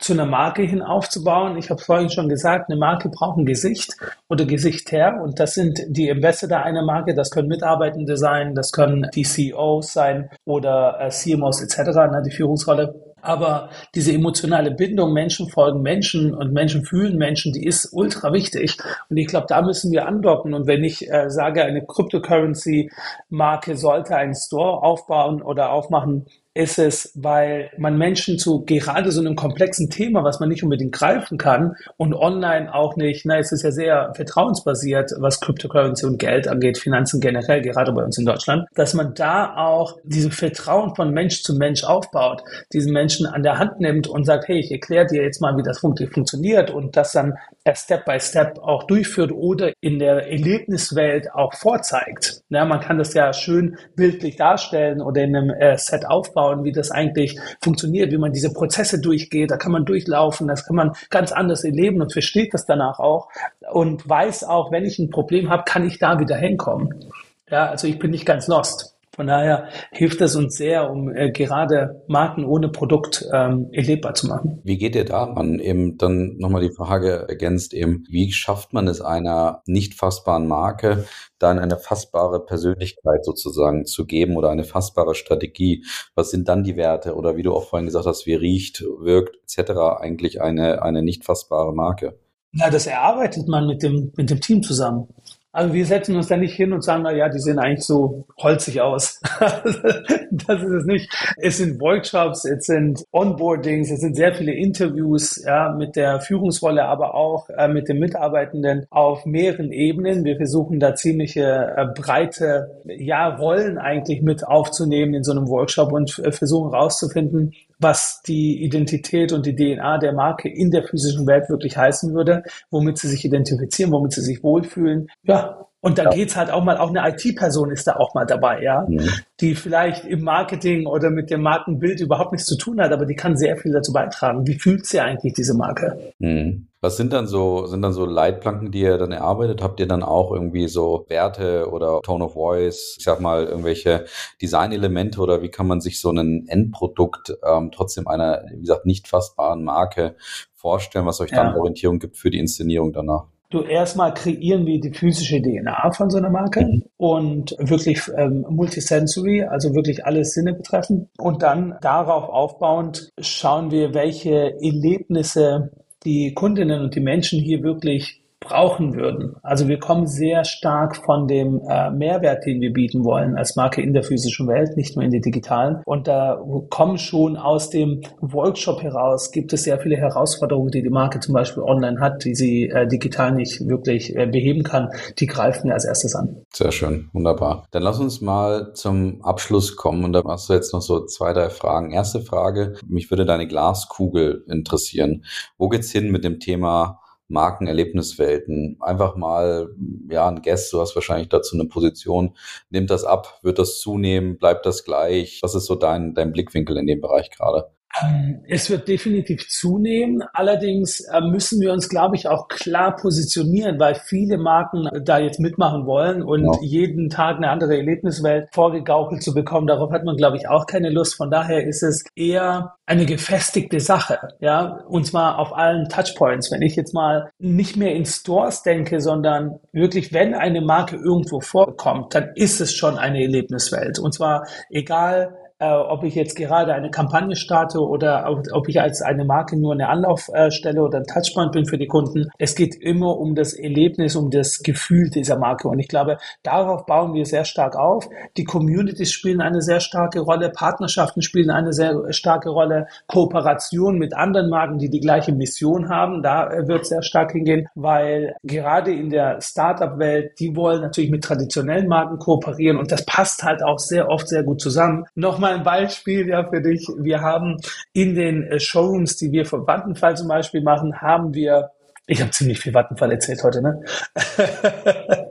zu einer Marke hin aufzubauen. Ich habe vorhin schon gesagt, eine Marke braucht ein Gesicht oder Gesichter und das sind die Ambassador einer Marke. Das können Mitarbeitende sein, das können die CEOs sein oder äh, CMOs etc., ne, die Führungsrolle. Aber diese emotionale Bindung, Menschen folgen Menschen und Menschen fühlen Menschen, die ist ultra wichtig. Und ich glaube, da müssen wir andocken. Und wenn ich äh, sage, eine Cryptocurrency-Marke sollte einen Store aufbauen oder aufmachen, ist es, weil man Menschen zu gerade so einem komplexen Thema, was man nicht unbedingt greifen kann und online auch nicht, na, es ist ja sehr vertrauensbasiert, was Cryptocurrency und Geld angeht, Finanzen generell, gerade bei uns in Deutschland, dass man da auch diese Vertrauen von Mensch zu Mensch aufbaut, diesen Menschen an der Hand nimmt und sagt, hey, ich erkläre dir jetzt mal, wie das funktioniert und das dann Step by Step auch durchführt oder in der Erlebniswelt auch vorzeigt. Ja, man kann das ja schön bildlich darstellen oder in einem äh, Set aufbauen, wie das eigentlich funktioniert, wie man diese Prozesse durchgeht. Da kann man durchlaufen, das kann man ganz anders erleben und versteht das danach auch und weiß auch, wenn ich ein Problem habe, kann ich da wieder hinkommen. Ja, also ich bin nicht ganz lost. Von daher hilft es uns sehr, um äh, gerade Marken ohne Produkt ähm, erlebbar zu machen. Wie geht ihr daran? Eben dann nochmal die Frage ergänzt eben, wie schafft man es einer nicht fassbaren Marke, dann eine fassbare Persönlichkeit sozusagen zu geben oder eine fassbare Strategie? Was sind dann die Werte oder wie du auch vorhin gesagt hast, wie riecht, wirkt etc. eigentlich eine, eine nicht fassbare Marke? Na, das erarbeitet man mit dem, mit dem Team zusammen. Also wir setzen uns da nicht hin und sagen, na ja, die sehen eigentlich so holzig aus. das ist es nicht. Es sind Workshops, es sind Onboardings, es sind sehr viele Interviews ja, mit der Führungsrolle, aber auch äh, mit den Mitarbeitenden auf mehreren Ebenen. Wir versuchen da ziemliche äh, breite ja, Rollen eigentlich mit aufzunehmen in so einem Workshop und äh, versuchen herauszufinden, was die Identität und die DNA der Marke in der physischen Welt wirklich heißen würde, womit sie sich identifizieren, womit sie sich wohlfühlen. Ja, und da ja. geht's halt auch mal, auch eine IT-Person ist da auch mal dabei, ja, mhm. die vielleicht im Marketing oder mit dem Markenbild überhaupt nichts zu tun hat, aber die kann sehr viel dazu beitragen. Wie fühlt sie eigentlich diese Marke? Mhm. Was sind dann so, sind dann so Leitplanken, die ihr dann erarbeitet? Habt ihr dann auch irgendwie so Werte oder Tone of Voice, ich sag mal, irgendwelche Designelemente oder wie kann man sich so ein Endprodukt ähm, trotzdem einer, wie gesagt, nicht fassbaren Marke vorstellen, was euch dann ja. Orientierung gibt für die Inszenierung danach? Du erstmal kreieren wir die physische DNA von so einer Marke mhm. und wirklich ähm, multisensory, also wirklich alle Sinne betreffen. Und dann darauf aufbauend schauen wir, welche Erlebnisse die Kundinnen und die Menschen hier wirklich brauchen würden. Also wir kommen sehr stark von dem äh, Mehrwert, den wir bieten wollen als Marke in der physischen Welt, nicht nur in der digitalen. Und da kommen schon aus dem Workshop heraus, gibt es sehr viele Herausforderungen, die die Marke zum Beispiel online hat, die sie äh, digital nicht wirklich äh, beheben kann. Die greifen wir als erstes an. Sehr schön, wunderbar. Dann lass uns mal zum Abschluss kommen und da hast du jetzt noch so zwei, drei Fragen. Erste Frage, mich würde deine Glaskugel interessieren. Wo geht's hin mit dem Thema Markenerlebniswelten. Einfach mal, ja, ein Guest, du hast wahrscheinlich dazu eine Position. Nimmt das ab? Wird das zunehmen? Bleibt das gleich? Was ist so dein, dein Blickwinkel in dem Bereich gerade? Ähm, es wird definitiv zunehmen. Allerdings äh, müssen wir uns, glaube ich, auch klar positionieren, weil viele Marken da jetzt mitmachen wollen und ja. jeden Tag eine andere Erlebniswelt vorgegaukelt zu bekommen. Darauf hat man, glaube ich, auch keine Lust. Von daher ist es eher eine gefestigte Sache, ja, und zwar auf allen Touchpoints. Wenn ich jetzt mal nicht mehr in Stores denke, sondern wirklich, wenn eine Marke irgendwo vorkommt, dann ist es schon eine Erlebniswelt. Und zwar egal, äh, ob ich jetzt gerade eine Kampagne starte oder ob, ob ich als eine Marke nur eine Anlaufstelle oder ein Touchpoint bin für die Kunden. Es geht immer um das Erlebnis, um das Gefühl dieser Marke. Und ich glaube, darauf bauen wir sehr stark auf. Die Communities spielen eine sehr starke Rolle, Partnerschaften spielen eine sehr starke Rolle, Kooperation mit anderen Marken, die die gleiche Mission haben, da äh, wird sehr stark hingehen, weil gerade in der Startup-Welt, die wollen natürlich mit traditionellen Marken kooperieren und das passt halt auch sehr oft sehr gut zusammen. Nochmal mal ein Beispiel ja für dich. Wir haben in den äh, Showrooms, die wir für Vattenfall zum Beispiel machen, haben wir ich habe ziemlich viel Vattenfall erzählt heute, ne?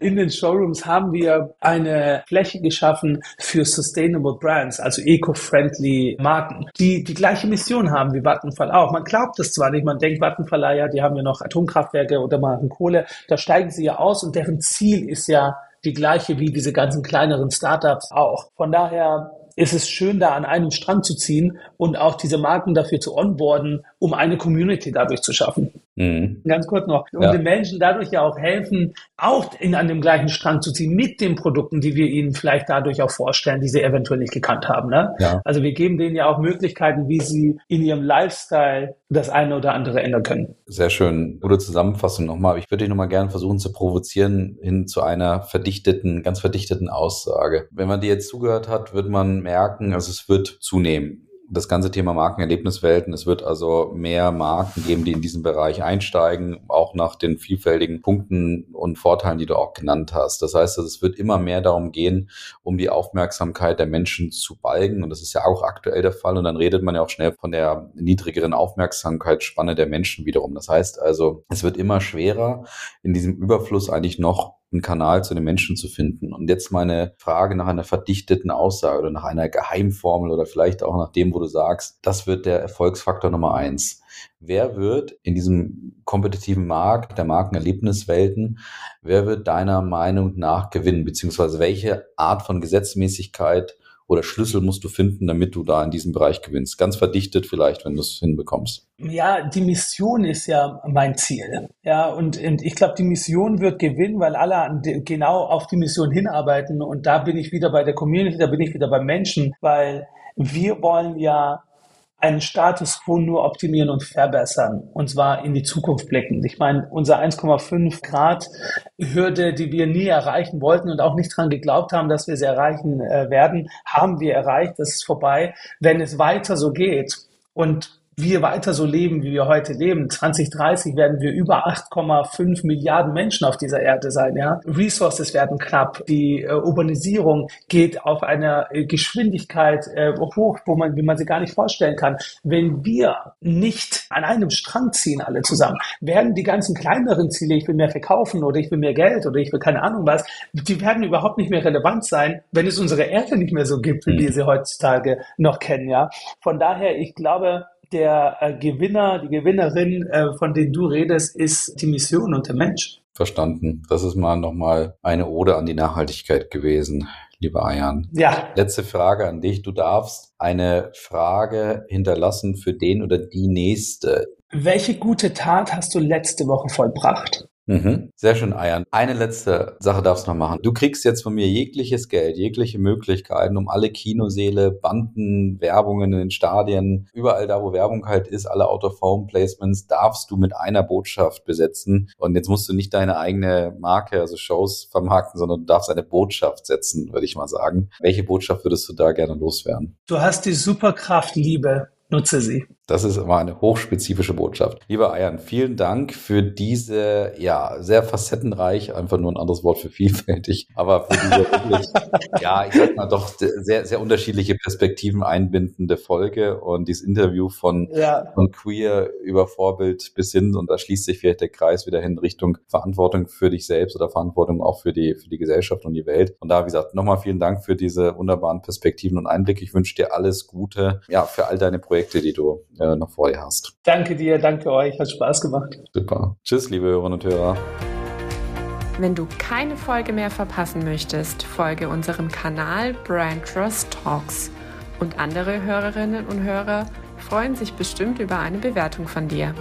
In den Showrooms haben wir eine Fläche geschaffen für Sustainable Brands, also eco-friendly Marken, die die gleiche Mission haben wie Vattenfall auch. Man glaubt es zwar nicht, man denkt Vattenfall, ah ja, die haben ja noch Atomkraftwerke oder machen Kohle, da steigen sie ja aus und deren Ziel ist ja die gleiche wie diese ganzen kleineren Startups auch. Von daher ist es schön, da an einem Strang zu ziehen und auch diese Marken dafür zu onboarden, um eine Community dadurch zu schaffen. Mhm. Ganz kurz noch. Und ja. den Menschen dadurch ja auch helfen, auch in einem gleichen Strang zu ziehen mit den Produkten, die wir ihnen vielleicht dadurch auch vorstellen, die sie eventuell nicht gekannt haben. Ne? Ja. Also wir geben denen ja auch Möglichkeiten, wie sie in ihrem Lifestyle das eine oder andere ändern können. Sehr schön. Gute Zusammenfassung nochmal. Ich würde dich nochmal gerne versuchen zu provozieren hin zu einer verdichteten, ganz verdichteten Aussage. Wenn man dir jetzt zugehört hat, wird man merken, also es wird zunehmen das ganze Thema Markenerlebniswelten. Es wird also mehr Marken geben, die in diesen Bereich einsteigen, auch nach den vielfältigen Punkten und Vorteilen, die du auch genannt hast. Das heißt, es wird immer mehr darum gehen, um die Aufmerksamkeit der Menschen zu balgen. Und das ist ja auch aktuell der Fall. Und dann redet man ja auch schnell von der niedrigeren Aufmerksamkeitsspanne der Menschen wiederum. Das heißt also, es wird immer schwerer, in diesem Überfluss eigentlich noch einen Kanal zu den Menschen zu finden. Und jetzt meine Frage nach einer verdichteten Aussage oder nach einer Geheimformel oder vielleicht auch nach dem, wo du sagst, das wird der Erfolgsfaktor Nummer eins. Wer wird in diesem kompetitiven Markt der Markenerlebniswelten, wer wird deiner Meinung nach gewinnen, beziehungsweise welche Art von Gesetzmäßigkeit oder Schlüssel musst du finden, damit du da in diesem Bereich gewinnst? Ganz verdichtet vielleicht, wenn du es hinbekommst. Ja, die Mission ist ja mein Ziel. Ja, und, und ich glaube, die Mission wird gewinnen, weil alle genau auf die Mission hinarbeiten. Und da bin ich wieder bei der Community, da bin ich wieder beim Menschen, weil wir wollen ja einen Status quo nur optimieren und verbessern, und zwar in die Zukunft blicken. Ich meine, unser 1,5 Grad Hürde, die wir nie erreichen wollten und auch nicht dran geglaubt haben, dass wir sie erreichen äh, werden, haben wir erreicht. Das ist vorbei. Wenn es weiter so geht und wir weiter so leben, wie wir heute leben, 2030 werden wir über 8,5 Milliarden Menschen auf dieser Erde sein. Ja? Resources werden knapp. Die äh, Urbanisierung geht auf einer äh, Geschwindigkeit äh, hoch, wo man, wie man sie gar nicht vorstellen kann. Wenn wir nicht an einem Strang ziehen, alle zusammen, werden die ganzen kleineren Ziele, ich will mehr verkaufen oder ich will mehr Geld oder ich will keine Ahnung was, die werden überhaupt nicht mehr relevant sein, wenn es unsere Erde nicht mehr so gibt, wie mhm. wir sie heutzutage noch kennen. Ja? Von daher, ich glaube, der äh, Gewinner, die Gewinnerin, äh, von denen du redest, ist die Mission und der Mensch. Verstanden. Das ist mal nochmal eine Ode an die Nachhaltigkeit gewesen, lieber Ayan. Ja. Letzte Frage an dich. Du darfst eine Frage hinterlassen für den oder die nächste. Welche gute Tat hast du letzte Woche vollbracht? Mhm. Sehr schön, Eiern. Eine letzte Sache darfst du noch machen. Du kriegst jetzt von mir jegliches Geld, jegliche Möglichkeiten, um alle Kinoseele, Banden, Werbungen in den Stadien, überall da, wo Werbung halt ist, alle Out-of-Home-Placements, darfst du mit einer Botschaft besetzen. Und jetzt musst du nicht deine eigene Marke, also Shows vermarkten, sondern du darfst eine Botschaft setzen, würde ich mal sagen. Welche Botschaft würdest du da gerne loswerden? Du hast die Superkraft Liebe. Nutze sie. Das ist immer eine hochspezifische Botschaft. Lieber Ayan, vielen Dank für diese, ja, sehr facettenreich, einfach nur ein anderes Wort für vielfältig, aber für diese wirklich, ja, ich sag mal doch sehr, sehr unterschiedliche Perspektiven einbindende Folge und dieses Interview von, ja. von Queer über Vorbild bis hin, und da schließt sich vielleicht der Kreis wieder hin Richtung Verantwortung für dich selbst oder Verantwortung auch für die, für die Gesellschaft und die Welt. Und da, wie gesagt, nochmal vielen Dank für diese wunderbaren Perspektiven und Einblicke. Ich wünsche dir alles Gute, ja, für all deine Projekte, die du äh, noch vor dir hast. Danke dir, danke euch, hat Spaß gemacht. Super. Tschüss, liebe Hörerinnen und Hörer. Wenn du keine Folge mehr verpassen möchtest, folge unserem Kanal Brand Trust Talks. Und andere Hörerinnen und Hörer freuen sich bestimmt über eine Bewertung von dir.